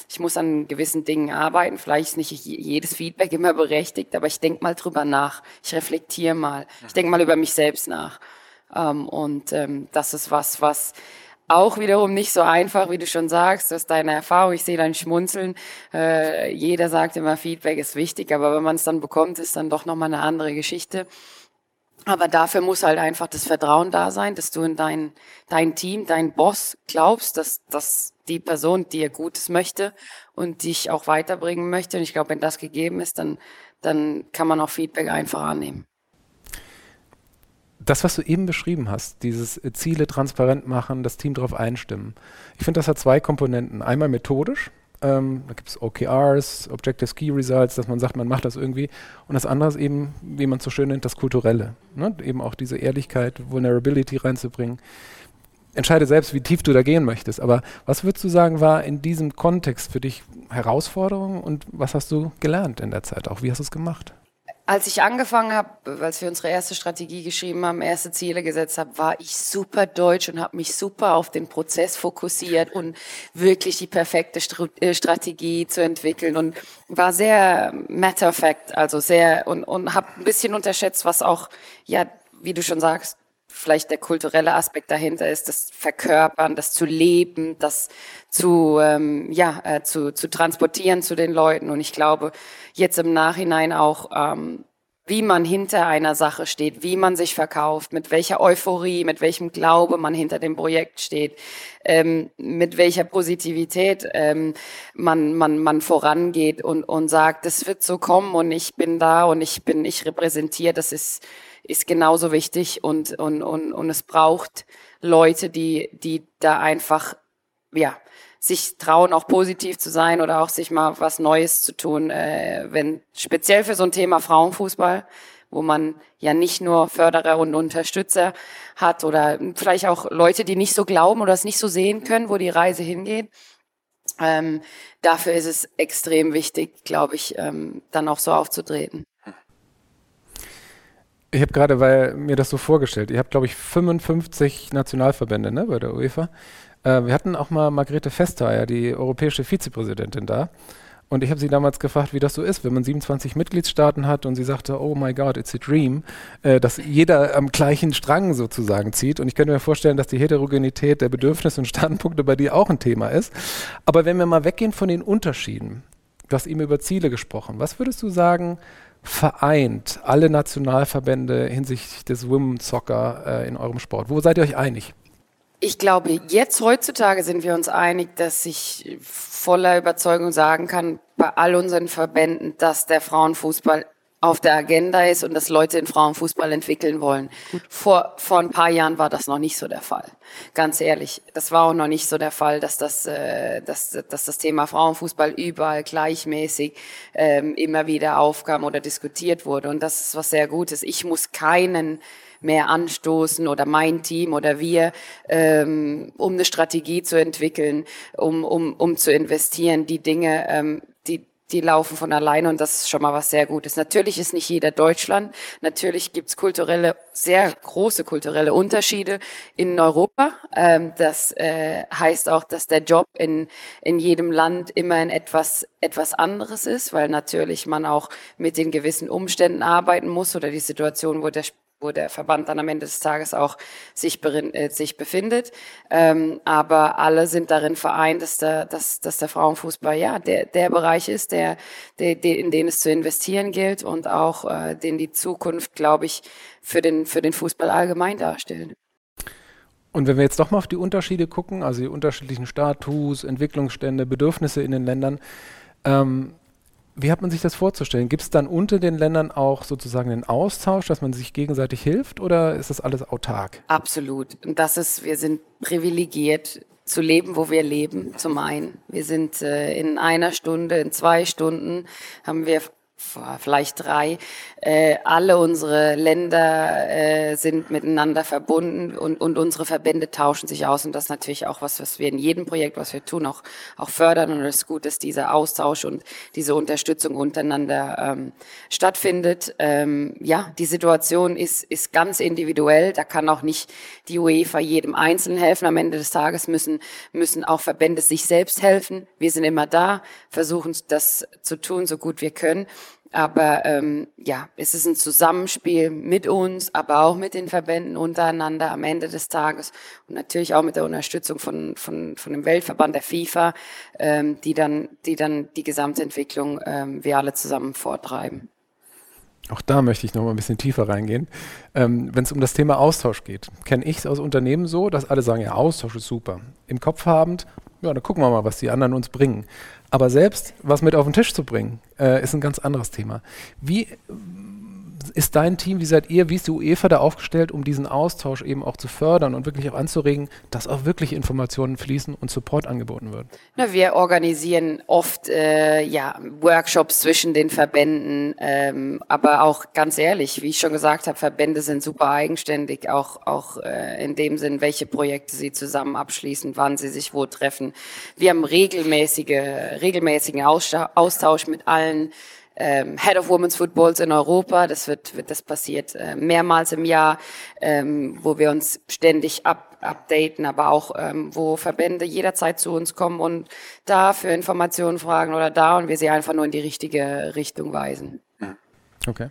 ich muss an gewissen Dingen arbeiten. Vielleicht ist nicht jedes Feedback immer berechtigt, aber ich denke mal drüber nach. Ich reflektiere mal. Ich denke mal über mich selbst nach. Ähm, und ähm, das ist was, was auch wiederum nicht so einfach, wie du schon sagst, das ist deine Erfahrung. Ich sehe dein Schmunzeln. Äh, jeder sagt immer, Feedback ist wichtig, aber wenn man es dann bekommt, ist dann doch nochmal eine andere Geschichte. Aber dafür muss halt einfach das Vertrauen da sein, dass du in dein, dein Team, dein Boss glaubst, dass, dass die Person dir Gutes möchte und dich auch weiterbringen möchte. Und ich glaube, wenn das gegeben ist, dann, dann kann man auch Feedback einfach annehmen. Das, was du eben beschrieben hast, dieses Ziele transparent machen, das Team darauf einstimmen. Ich finde, das hat zwei Komponenten. Einmal methodisch, ähm, da gibt es OKRs, Objective Key Results, dass man sagt, man macht das irgendwie. Und das andere ist eben, wie man es so schön nennt, das Kulturelle. Ne? Eben auch diese Ehrlichkeit, Vulnerability reinzubringen. Entscheide selbst, wie tief du da gehen möchtest. Aber was würdest du sagen, war in diesem Kontext für dich Herausforderung und was hast du gelernt in der Zeit auch? Wie hast du es gemacht? Als ich angefangen habe, als wir unsere erste Strategie geschrieben haben, erste Ziele gesetzt haben, war ich super deutsch und habe mich super auf den Prozess fokussiert und wirklich die perfekte äh, Strategie zu entwickeln und war sehr matter of fact, also sehr und und habe ein bisschen unterschätzt, was auch ja, wie du schon sagst, vielleicht der kulturelle Aspekt dahinter ist, das Verkörpern, das zu leben, das zu, ähm, ja, äh, zu, zu transportieren zu den Leuten. Und ich glaube, jetzt im Nachhinein auch, ähm, wie man hinter einer Sache steht, wie man sich verkauft, mit welcher Euphorie, mit welchem Glaube man hinter dem Projekt steht, ähm, mit welcher Positivität ähm, man, man, man vorangeht und, und sagt, das wird so kommen und ich bin da und ich bin, ich repräsentiere, das ist, ist genauso wichtig und, und, und, und es braucht Leute, die, die da einfach, ja, sich trauen, auch positiv zu sein oder auch sich mal was Neues zu tun, äh, wenn speziell für so ein Thema Frauenfußball, wo man ja nicht nur Förderer und Unterstützer hat oder vielleicht auch Leute, die nicht so glauben oder es nicht so sehen können, wo die Reise hingeht. Ähm, dafür ist es extrem wichtig, glaube ich, ähm, dann auch so aufzutreten. Ich habe gerade, weil mir das so vorgestellt, ihr habt, glaube ich, 55 Nationalverbände ne, bei der UEFA. Äh, wir hatten auch mal Margrethe Vestager, die europäische Vizepräsidentin da. Und ich habe sie damals gefragt, wie das so ist, wenn man 27 Mitgliedstaaten hat und sie sagte, oh my God, it's a dream, äh, dass jeder am gleichen Strang sozusagen zieht. Und ich könnte mir vorstellen, dass die Heterogenität der Bedürfnisse und Standpunkte bei dir auch ein Thema ist. Aber wenn wir mal weggehen von den Unterschieden, du hast eben über Ziele gesprochen, was würdest du sagen, vereint alle Nationalverbände hinsichtlich des Women's Soccer äh, in eurem Sport? Wo seid ihr euch einig? Ich glaube, jetzt heutzutage sind wir uns einig, dass ich voller Überzeugung sagen kann, bei all unseren Verbänden, dass der Frauenfußball auf der Agenda ist und dass Leute in Frauenfußball entwickeln wollen. Vor, vor ein paar Jahren war das noch nicht so der Fall. Ganz ehrlich, das war auch noch nicht so der Fall, dass das, äh, dass, dass das Thema Frauenfußball überall gleichmäßig ähm, immer wieder aufkam oder diskutiert wurde. Und das ist was sehr Gutes. Ich muss keinen mehr anstoßen oder mein Team oder wir, ähm, um eine Strategie zu entwickeln, um, um, um zu investieren. Die Dinge, ähm, die, die laufen von alleine und das ist schon mal was sehr Gutes. Natürlich ist nicht jeder Deutschland. Natürlich gibt's kulturelle, sehr große kulturelle Unterschiede in Europa. Ähm, das äh, heißt auch, dass der Job in, in jedem Land immer ein etwas, etwas anderes ist, weil natürlich man auch mit den gewissen Umständen arbeiten muss oder die Situation, wo der wo der Verband dann am Ende des Tages auch sich, äh, sich befindet. Ähm, aber alle sind darin vereint, dass der, dass, dass der Frauenfußball ja der, der Bereich ist, der, der, der, in den es zu investieren gilt und auch äh, den die Zukunft, glaube ich, für den, für den Fußball allgemein darstellt. Und wenn wir jetzt doch mal auf die Unterschiede gucken, also die unterschiedlichen Status, Entwicklungsstände, Bedürfnisse in den Ländern, ähm, wie hat man sich das vorzustellen? Gibt es dann unter den Ländern auch sozusagen einen Austausch, dass man sich gegenseitig hilft oder ist das alles autark? Absolut. Das ist, wir sind privilegiert zu leben, wo wir leben, zum einen. Wir sind äh, in einer Stunde, in zwei Stunden haben wir vielleicht drei. Äh, alle unsere Länder äh, sind miteinander verbunden und, und unsere Verbände tauschen sich aus. Und das ist natürlich auch was, was wir in jedem Projekt, was wir tun, auch, auch fördern. Und es ist gut, dass dieser Austausch und diese Unterstützung untereinander ähm, stattfindet. Ähm, ja, die Situation ist, ist ganz individuell. Da kann auch nicht die UEFA jedem Einzelnen helfen. Am Ende des Tages müssen, müssen auch Verbände sich selbst helfen. Wir sind immer da, versuchen das zu tun, so gut wir können. Aber ähm, ja, es ist ein Zusammenspiel mit uns, aber auch mit den Verbänden untereinander am Ende des Tages und natürlich auch mit der Unterstützung von, von, von dem Weltverband der FIFA, ähm, die, dann, die dann die Gesamtentwicklung ähm, wir alle zusammen vortreiben. Auch da möchte ich noch mal ein bisschen tiefer reingehen. Ähm, Wenn es um das Thema Austausch geht, kenne ich es aus Unternehmen so, dass alle sagen, ja, Austausch ist super. Im Kopf habend, ja, dann gucken wir mal, was die anderen uns bringen. Aber selbst was mit auf den Tisch zu bringen, äh, ist ein ganz anderes Thema. Wie ist dein Team, wie seid ihr, wie ist die UEFA da aufgestellt, um diesen Austausch eben auch zu fördern und wirklich auch anzuregen, dass auch wirklich Informationen fließen und Support angeboten wird? Na, wir organisieren oft äh, ja, Workshops zwischen den Verbänden, ähm, aber auch ganz ehrlich, wie ich schon gesagt habe, Verbände sind super eigenständig, auch, auch äh, in dem Sinn, welche Projekte sie zusammen abschließen, wann sie sich wo treffen. Wir haben regelmäßige, regelmäßigen Austausch mit allen ähm, Head of Women's Footballs in Europa. Das wird, wird das passiert äh, mehrmals im Jahr, ähm, wo wir uns ständig up, updaten, aber auch ähm, wo Verbände jederzeit zu uns kommen und da für Informationen fragen oder da und wir sie einfach nur in die richtige Richtung weisen. Okay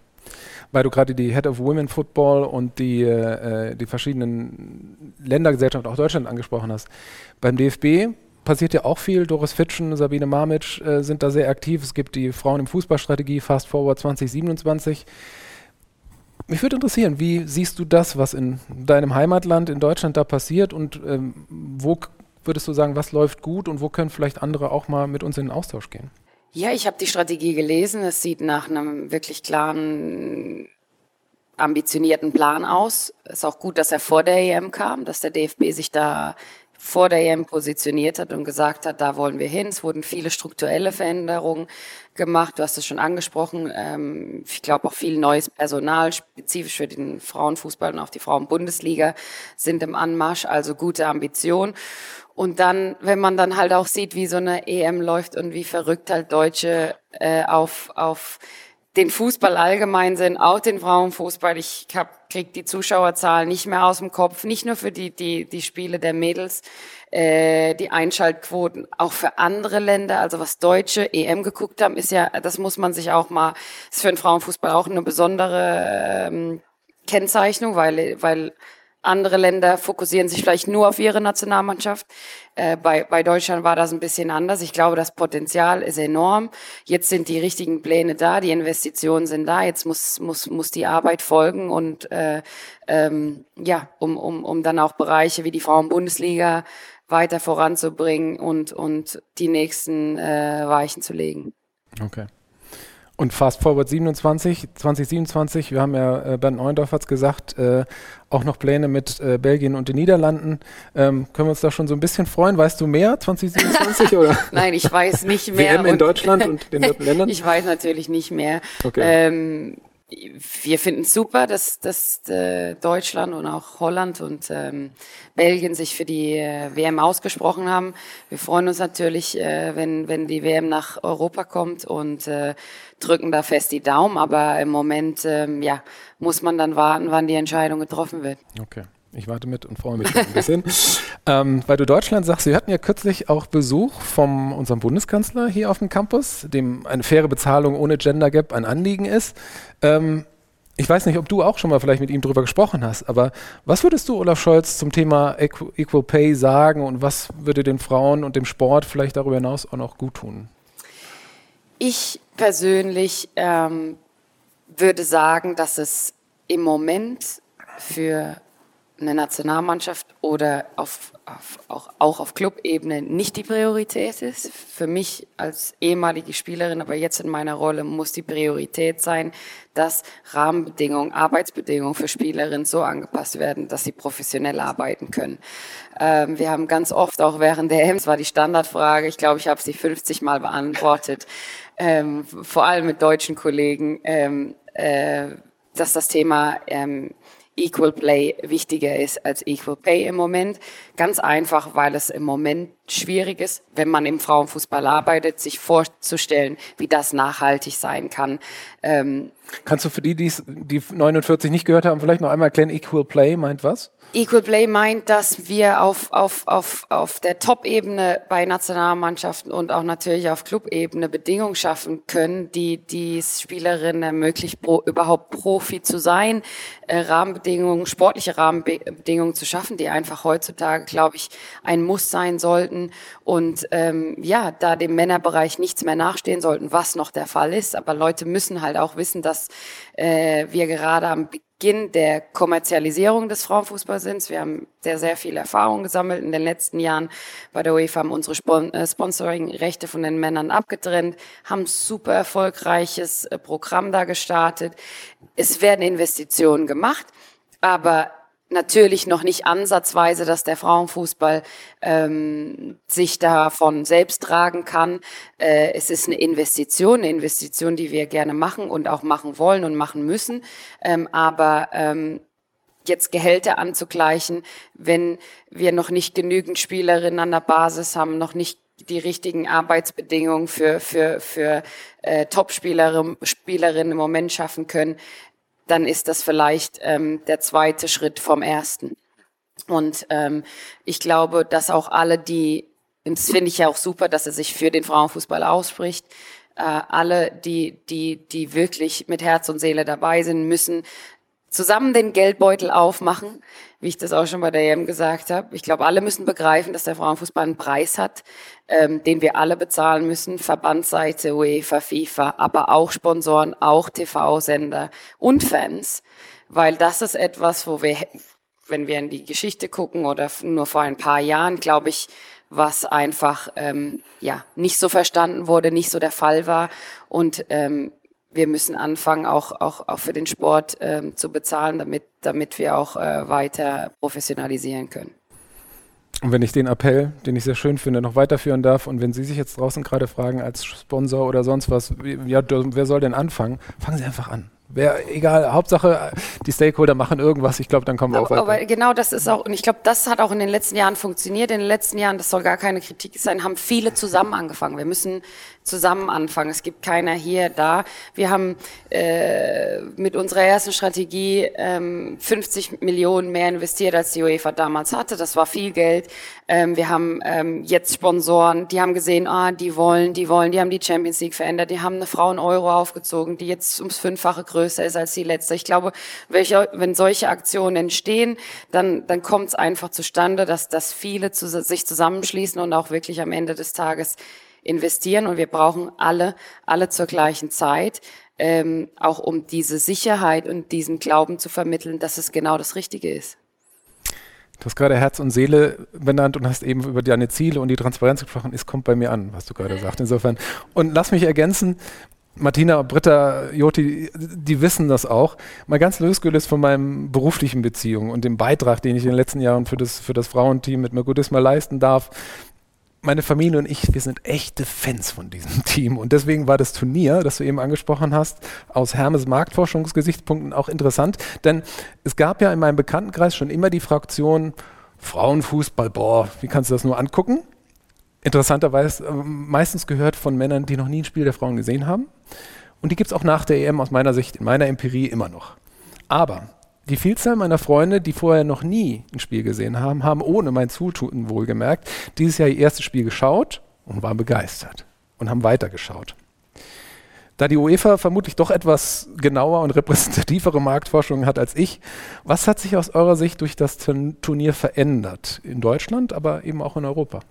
weil du gerade die Head of Women Football und die, äh, die verschiedenen Ländergesellschaften, auch Deutschland angesprochen hast. Beim DFB passiert ja auch viel. Doris Fitschen, Sabine Marmitsch äh, sind da sehr aktiv. Es gibt die Frauen im Fußballstrategie Fast Forward 2027. Mich würde interessieren, wie siehst du das, was in deinem Heimatland in Deutschland da passiert und ähm, wo würdest du sagen, was läuft gut und wo können vielleicht andere auch mal mit uns in den Austausch gehen? Ja, ich habe die Strategie gelesen. Es sieht nach einem wirklich klaren, ambitionierten Plan aus. Es ist auch gut, dass er vor der EM kam, dass der DFB sich da vor der EM positioniert hat und gesagt hat, da wollen wir hin. Es wurden viele strukturelle Veränderungen gemacht. Du hast es schon angesprochen. Ähm, ich glaube auch viel neues Personal, spezifisch für den Frauenfußball und auch die Frauenbundesliga sind im Anmarsch, also gute Ambition. Und dann, wenn man dann halt auch sieht, wie so eine EM läuft und wie verrückt halt Deutsche äh, auf, auf den Fußball allgemein sind, auch den Frauenfußball. Ich hab, krieg die Zuschauerzahlen nicht mehr aus dem Kopf, nicht nur für die, die, die Spiele der Mädels, äh, die Einschaltquoten, auch für andere Länder. Also was Deutsche EM geguckt haben, ist ja, das muss man sich auch mal, ist für den Frauenfußball auch eine besondere ähm, Kennzeichnung, weil, weil andere Länder fokussieren sich vielleicht nur auf ihre Nationalmannschaft. Äh, bei, bei Deutschland war das ein bisschen anders. Ich glaube, das Potenzial ist enorm. Jetzt sind die richtigen Pläne da, die Investitionen sind da. Jetzt muss, muss, muss die Arbeit folgen und äh, ähm, ja, um, um, um dann auch Bereiche wie die Frauenbundesliga weiter voranzubringen und, und die nächsten äh, Weichen zu legen. Okay. Und Fast Forward 27, 2027, wir haben ja, äh, Bernd Neuendorf hat es gesagt, äh, auch noch Pläne mit äh, Belgien und den Niederlanden. Ähm, können wir uns da schon so ein bisschen freuen? Weißt du mehr 2027 oder? *laughs* Nein, ich weiß nicht *laughs* mehr. WM in Deutschland und den *laughs* Ländern? Ich weiß natürlich nicht mehr. Okay. Ähm, wir finden es super, dass, dass äh, Deutschland und auch Holland und ähm, Belgien sich für die äh, WM ausgesprochen haben. Wir freuen uns natürlich, äh, wenn, wenn die WM nach Europa kommt und äh, drücken da fest die Daumen. Aber im Moment ähm, ja, muss man dann warten, wann die Entscheidung getroffen wird. Okay. Ich warte mit und freue mich ein bisschen. *laughs* ähm, weil du Deutschland sagst, wir hatten ja kürzlich auch Besuch von unserem Bundeskanzler hier auf dem Campus, dem eine faire Bezahlung ohne Gender Gap ein Anliegen ist. Ähm, ich weiß nicht, ob du auch schon mal vielleicht mit ihm darüber gesprochen hast, aber was würdest du, Olaf Scholz, zum Thema Equal Pay sagen und was würde den Frauen und dem Sport vielleicht darüber hinaus auch noch gut tun? Ich persönlich ähm, würde sagen, dass es im Moment für eine Nationalmannschaft oder auf, auf, auch, auch auf Clubebene nicht die Priorität ist. Für mich als ehemalige Spielerin, aber jetzt in meiner Rolle, muss die Priorität sein, dass Rahmenbedingungen, Arbeitsbedingungen für Spielerinnen so angepasst werden, dass sie professionell arbeiten können. Ähm, wir haben ganz oft auch während der EM, das war die Standardfrage, ich glaube, ich habe sie 50 Mal beantwortet, ähm, vor allem mit deutschen Kollegen, ähm, äh, dass das Thema ähm, Equal Play wichtiger ist als Equal Pay im Moment. Ganz einfach, weil es im Moment schwierig ist, wenn man im Frauenfußball arbeitet, sich vorzustellen, wie das nachhaltig sein kann. Ähm, Kannst du für die, die 49 nicht gehört haben, vielleicht noch einmal erklären, Equal Play meint was? Equal Play meint, dass wir auf, auf, auf, auf der Top-Ebene bei Nationalmannschaften und auch natürlich auf Club-Ebene Bedingungen schaffen können, die die Spielerinnen ermöglicht, pro, überhaupt Profi zu sein, äh, Rahmenbedingungen, sportliche Rahmenbedingungen zu schaffen, die einfach heutzutage, glaube ich, ein Muss sein sollten und ähm, ja, da dem Männerbereich nichts mehr nachstehen sollten, was noch der Fall ist. Aber Leute müssen halt auch wissen, dass dass äh, wir gerade am Beginn der Kommerzialisierung des Frauenfußballs sind. Wir haben sehr, sehr viel Erfahrung gesammelt in den letzten Jahren. Bei der UEFA haben unsere Spon äh, Sponsoring-Rechte von den Männern abgetrennt, haben super erfolgreiches äh, Programm da gestartet. Es werden Investitionen gemacht, aber natürlich noch nicht ansatzweise, dass der Frauenfußball ähm, sich davon selbst tragen kann. Äh, es ist eine Investition, eine Investition, die wir gerne machen und auch machen wollen und machen müssen. Ähm, aber ähm, jetzt Gehälter anzugleichen, wenn wir noch nicht genügend Spielerinnen an der Basis haben, noch nicht die richtigen Arbeitsbedingungen für, für, für äh, Top-Spielerinnen Spielerinnen im Moment schaffen können, dann ist das vielleicht ähm, der zweite Schritt vom ersten. Und ähm, ich glaube, dass auch alle, die, das finde ich ja auch super, dass er sich für den Frauenfußball ausspricht, äh, alle, die, die, die wirklich mit Herz und Seele dabei sind, müssen zusammen den Geldbeutel aufmachen, wie ich das auch schon bei der EM gesagt habe. Ich glaube, alle müssen begreifen, dass der Frauenfußball einen Preis hat, ähm, den wir alle bezahlen müssen. Verbandsseite, UEFA, FIFA, aber auch Sponsoren, auch TV-Sender und Fans, weil das ist etwas, wo wir, wenn wir in die Geschichte gucken oder nur vor ein paar Jahren, glaube ich, was einfach ähm, ja nicht so verstanden wurde, nicht so der Fall war und ähm, wir müssen anfangen, auch, auch, auch für den Sport ähm, zu bezahlen, damit, damit wir auch äh, weiter professionalisieren können. Und wenn ich den Appell, den ich sehr schön finde, noch weiterführen darf und wenn Sie sich jetzt draußen gerade fragen als Sponsor oder sonst was, ja, wer soll denn anfangen? Fangen Sie einfach an. Wäre egal, Hauptsache die Stakeholder machen irgendwas. Ich glaube, dann kommen wir aber, auch weiter. Aber genau das ist auch, und ich glaube, das hat auch in den letzten Jahren funktioniert. In den letzten Jahren, das soll gar keine Kritik sein, haben viele zusammen angefangen. Wir müssen zusammen anfangen. Es gibt keiner hier, da. Wir haben äh, mit unserer ersten Strategie ähm, 50 Millionen mehr investiert, als die UEFA damals hatte. Das war viel Geld. Ähm, wir haben ähm, jetzt Sponsoren, die haben gesehen, ah, die wollen, die wollen, die haben die Champions League verändert, die haben eine Frauen-Euro aufgezogen, die jetzt ums Fünffache größer ist als die letzte. Ich glaube, welche, wenn solche Aktionen entstehen, dann, dann kommt es einfach zustande, dass, dass viele zu, sich zusammenschließen und auch wirklich am Ende des Tages investieren und wir brauchen alle, alle zur gleichen Zeit, ähm, auch um diese Sicherheit und diesen Glauben zu vermitteln, dass es genau das Richtige ist. Du hast gerade Herz und Seele benannt und hast eben über deine Ziele und die Transparenz gesprochen. Es kommt bei mir an, was du gerade sagst. Insofern. Und lass mich ergänzen, Martina, Britta, Joti, die wissen das auch. Mal ganz losgelöst von meinen beruflichen Beziehungen und dem Beitrag, den ich in den letzten Jahren für das, für das Frauenteam mit Mercodisma leisten darf, meine Familie und ich, wir sind echte Fans von diesem *laughs* Team. Und deswegen war das Turnier, das du eben angesprochen hast, aus Hermes Marktforschungsgesichtspunkten auch interessant. Denn es gab ja in meinem Bekanntenkreis schon immer die Fraktion Frauenfußball, boah, wie kannst du das nur angucken? Interessanterweise äh, meistens gehört von Männern, die noch nie ein Spiel der Frauen gesehen haben. Und die gibt es auch nach der EM aus meiner Sicht, in meiner Empirie immer noch. Aber die Vielzahl meiner Freunde, die vorher noch nie ein Spiel gesehen haben, haben ohne mein Zutun wohlgemerkt dieses Jahr ihr erstes Spiel geschaut und waren begeistert und haben weitergeschaut. Da die UEFA vermutlich doch etwas genauer und repräsentativere Marktforschung hat als ich, was hat sich aus eurer Sicht durch das Turnier verändert? In Deutschland, aber eben auch in Europa?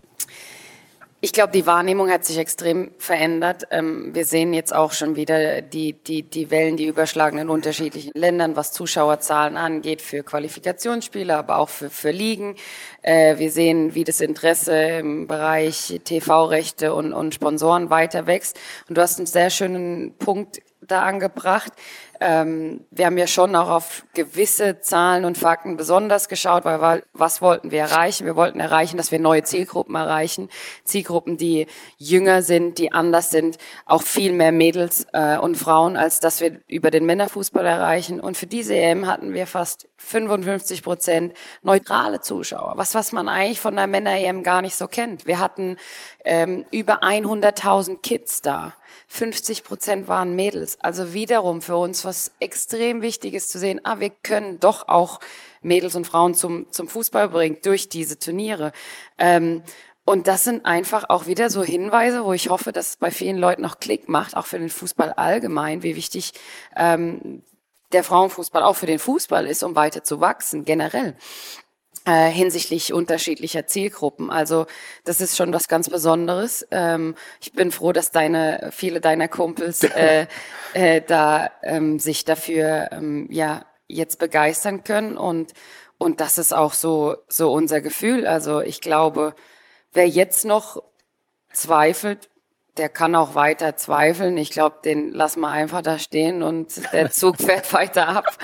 Ich glaube, die Wahrnehmung hat sich extrem verändert. Ähm, wir sehen jetzt auch schon wieder die, die, die Wellen, die überschlagen in unterschiedlichen Ländern, was Zuschauerzahlen angeht, für Qualifikationsspiele, aber auch für, für Ligen. Äh, wir sehen, wie das Interesse im Bereich TV-Rechte und, und Sponsoren weiter wächst. Und du hast einen sehr schönen Punkt da angebracht. Ähm, wir haben ja schon auch auf gewisse Zahlen und Fakten besonders geschaut, weil was wollten wir erreichen? Wir wollten erreichen, dass wir neue Zielgruppen erreichen. Zielgruppen, die jünger sind, die anders sind, auch viel mehr Mädels äh, und Frauen, als dass wir über den Männerfußball erreichen. Und für diese EM hatten wir fast 55 Prozent neutrale Zuschauer. Was, was man eigentlich von der Männer-EM gar nicht so kennt. Wir hatten ähm, über 100.000 Kids da. 50 Prozent waren Mädels. Also wiederum für uns was extrem Wichtiges zu sehen, ah, wir können doch auch Mädels und Frauen zum, zum Fußball bringen durch diese Turniere. Ähm, und das sind einfach auch wieder so Hinweise, wo ich hoffe, dass es bei vielen Leuten noch Klick macht, auch für den Fußball allgemein, wie wichtig ähm, der Frauenfußball auch für den Fußball ist, um weiter zu wachsen, generell. Äh, hinsichtlich unterschiedlicher Zielgruppen. Also das ist schon was ganz Besonderes. Ähm, ich bin froh, dass deine viele deiner Kumpels *laughs* äh, äh, da ähm, sich dafür ähm, ja jetzt begeistern können und und das ist auch so so unser Gefühl. Also ich glaube, wer jetzt noch zweifelt, der kann auch weiter zweifeln. Ich glaube, den lassen wir einfach da stehen und der Zug *laughs* fährt weiter ab.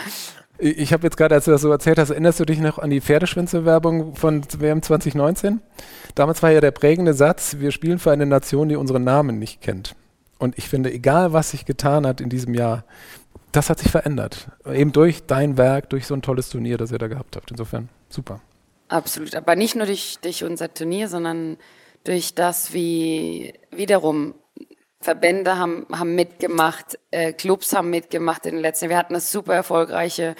Ich habe jetzt gerade, als du das so erzählt hast, erinnerst du dich noch an die Pferdeschwänze-Werbung von WM 2019? Damals war ja der prägende Satz, wir spielen für eine Nation, die unseren Namen nicht kennt. Und ich finde, egal was sich getan hat in diesem Jahr, das hat sich verändert. Eben durch dein Werk, durch so ein tolles Turnier, das ihr da gehabt habt. Insofern, super. Absolut. Aber nicht nur durch, durch unser Turnier, sondern durch das, wie wiederum Verbände haben, haben mitgemacht, äh, Clubs haben mitgemacht in den letzten. Wir hatten eine super erfolgreiche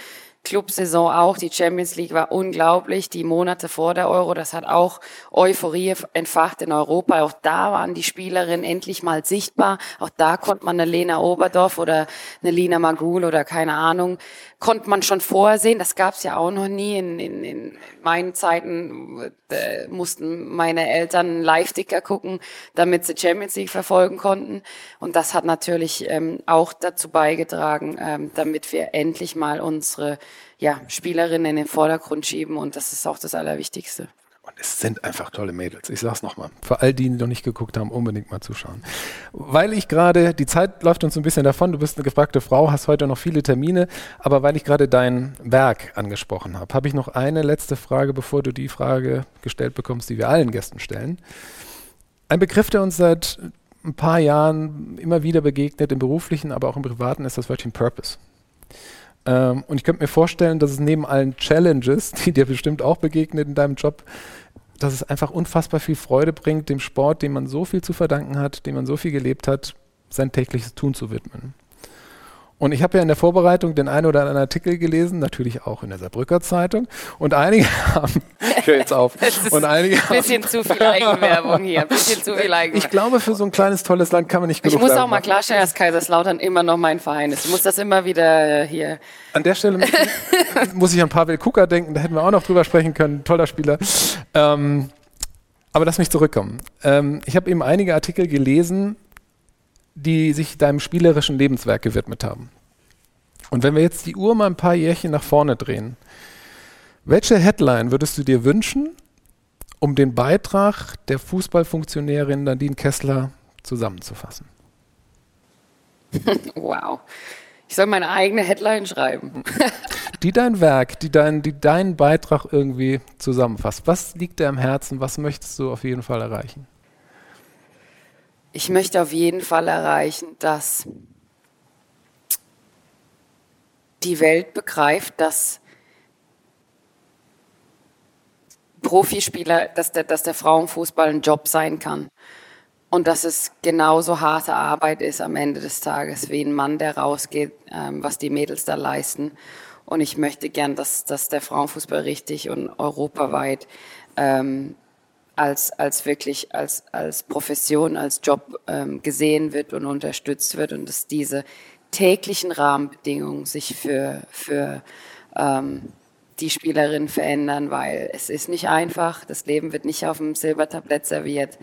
Clubsaison auch. Die Champions League war unglaublich. Die Monate vor der Euro, das hat auch Euphorie entfacht in Europa. Auch da waren die Spielerinnen endlich mal sichtbar. Auch da konnte man eine Lena Oberdorf oder eine Lina Magul oder keine Ahnung, konnte man schon vorsehen. Das gab es ja auch noch nie. In, in, in meinen Zeiten äh, mussten meine Eltern Live-Ticker gucken, damit sie Champions League verfolgen konnten. Und das hat natürlich ähm, auch dazu beigetragen, ähm, damit wir endlich mal unsere ja, Spielerinnen in den Vordergrund schieben und das ist auch das Allerwichtigste. Und es sind einfach tolle Mädels. Ich sag's nochmal. Für all die, die noch nicht geguckt haben, unbedingt mal zuschauen. Weil ich gerade, die Zeit läuft uns ein bisschen davon, du bist eine gefragte Frau, hast heute noch viele Termine, aber weil ich gerade dein Werk angesprochen habe, habe ich noch eine letzte Frage, bevor du die Frage gestellt bekommst, die wir allen Gästen stellen. Ein Begriff, der uns seit ein paar Jahren immer wieder begegnet, im beruflichen, aber auch im privaten, ist das Wörtchen Purpose. Ähm, und ich könnte mir vorstellen, dass es neben allen Challenges, die dir bestimmt auch begegnet in deinem Job, dass es einfach unfassbar viel Freude bringt, dem Sport, dem man so viel zu verdanken hat, dem man so viel gelebt hat, sein tägliches Tun zu widmen. Und ich habe ja in der Vorbereitung den einen oder anderen Artikel gelesen, natürlich auch in der Saarbrücker Zeitung. Und einige *laughs* haben, ich höre jetzt auf, *laughs* und einige ein bisschen haben, zu viel Eigenwerbung hier, ein bisschen zu viel Eigenwerbung. Ich glaube, für so ein kleines, tolles Land kann man nicht genug Ich muss auch mal klarstellen, dass Kaiserslautern immer noch mein Verein ist. Ich muss das immer wieder äh, hier... An der Stelle *laughs* muss ich an Pavel Kuka denken, da hätten wir auch noch drüber sprechen können, toller Spieler. Ähm, aber lass mich zurückkommen. Ähm, ich habe eben einige Artikel gelesen, die sich deinem spielerischen Lebenswerk gewidmet haben. Und wenn wir jetzt die Uhr mal ein paar Jährchen nach vorne drehen, welche Headline würdest du dir wünschen, um den Beitrag der Fußballfunktionärin Nadine Kessler zusammenzufassen? *laughs* wow. Ich soll meine eigene Headline schreiben. *laughs* die dein Werk, die, dein, die deinen Beitrag irgendwie zusammenfasst. Was liegt dir am Herzen? Was möchtest du auf jeden Fall erreichen? Ich möchte auf jeden Fall erreichen, dass die Welt begreift, dass Profispieler, dass der, dass der Frauenfußball ein Job sein kann. Und dass es genauso harte Arbeit ist am Ende des Tages wie ein Mann, der rausgeht, ähm, was die Mädels da leisten. Und ich möchte gern, dass, dass der Frauenfußball richtig und europaweit ähm, als, als wirklich als, als Profession, als Job ähm, gesehen wird und unterstützt wird und dass diese täglichen Rahmenbedingungen sich für, für ähm, die Spielerinnen verändern, weil es ist nicht einfach, das Leben wird nicht auf dem Silbertablett serviert.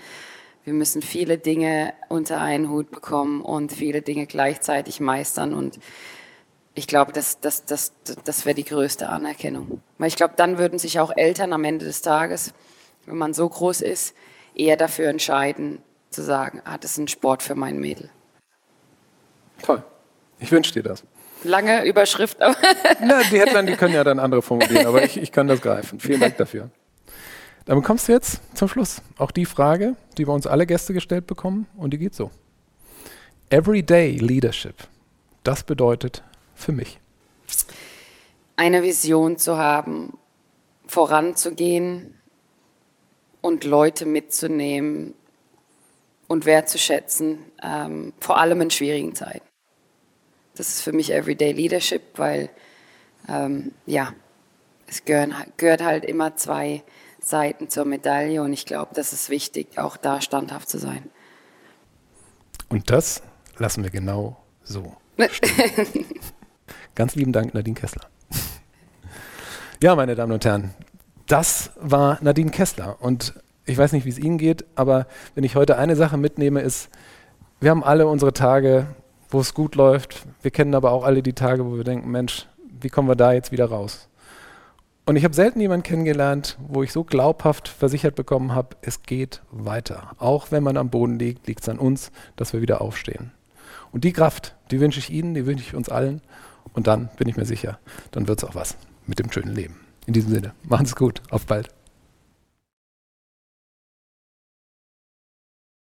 Wir müssen viele Dinge unter einen Hut bekommen und viele Dinge gleichzeitig meistern und ich glaube, das, das, das, das wäre die größte Anerkennung. Weil ich glaube, dann würden sich auch Eltern am Ende des Tages wenn man so groß ist, eher dafür entscheiden, zu sagen, ah, das ist ein Sport für mein Mädel. Toll. Ich wünsche dir das. Lange Überschrift. *laughs* Na, die Headline, die können ja dann andere formulieren, aber ich, ich kann das greifen. Vielen Dank dafür. Damit kommst du jetzt zum Schluss. Auch die Frage, die wir uns alle Gäste gestellt bekommen, und die geht so. Everyday Leadership. Das bedeutet für mich. Eine Vision zu haben, voranzugehen, und Leute mitzunehmen und wertzuschätzen, ähm, vor allem in schwierigen Zeiten. Das ist für mich Everyday Leadership, weil ähm, ja, es gehören, gehört halt immer zwei Seiten zur Medaille und ich glaube, das ist wichtig, auch da standhaft zu sein. Und das lassen wir genau so. *laughs* Ganz lieben Dank, Nadine Kessler. Ja, meine Damen und Herren, Das war Nadine Kessler. Und ich weiß nicht, wie es Ihnen geht, aber wenn ich heute eine Sache mitnehme, ist, wir haben alle unsere Tage, wo es gut läuft. Wir kennen aber auch alle die Tage, wo wir denken, Mensch, wie kommen wir da jetzt wieder raus? Und ich habe selten jemanden kennengelernt, wo ich so glaubhaft versichert bekommen habe, es geht weiter. Auch wenn man am Boden liegt, liegt es an uns, dass wir wieder aufstehen. Und die Kraft, die wünsche ich Ihnen, die wünsche ich uns allen. Und dann bin ich mir sicher, dann wird es auch was mit dem schönen Leben. In diesem Sinne, machen Sie es gut. Auf bald.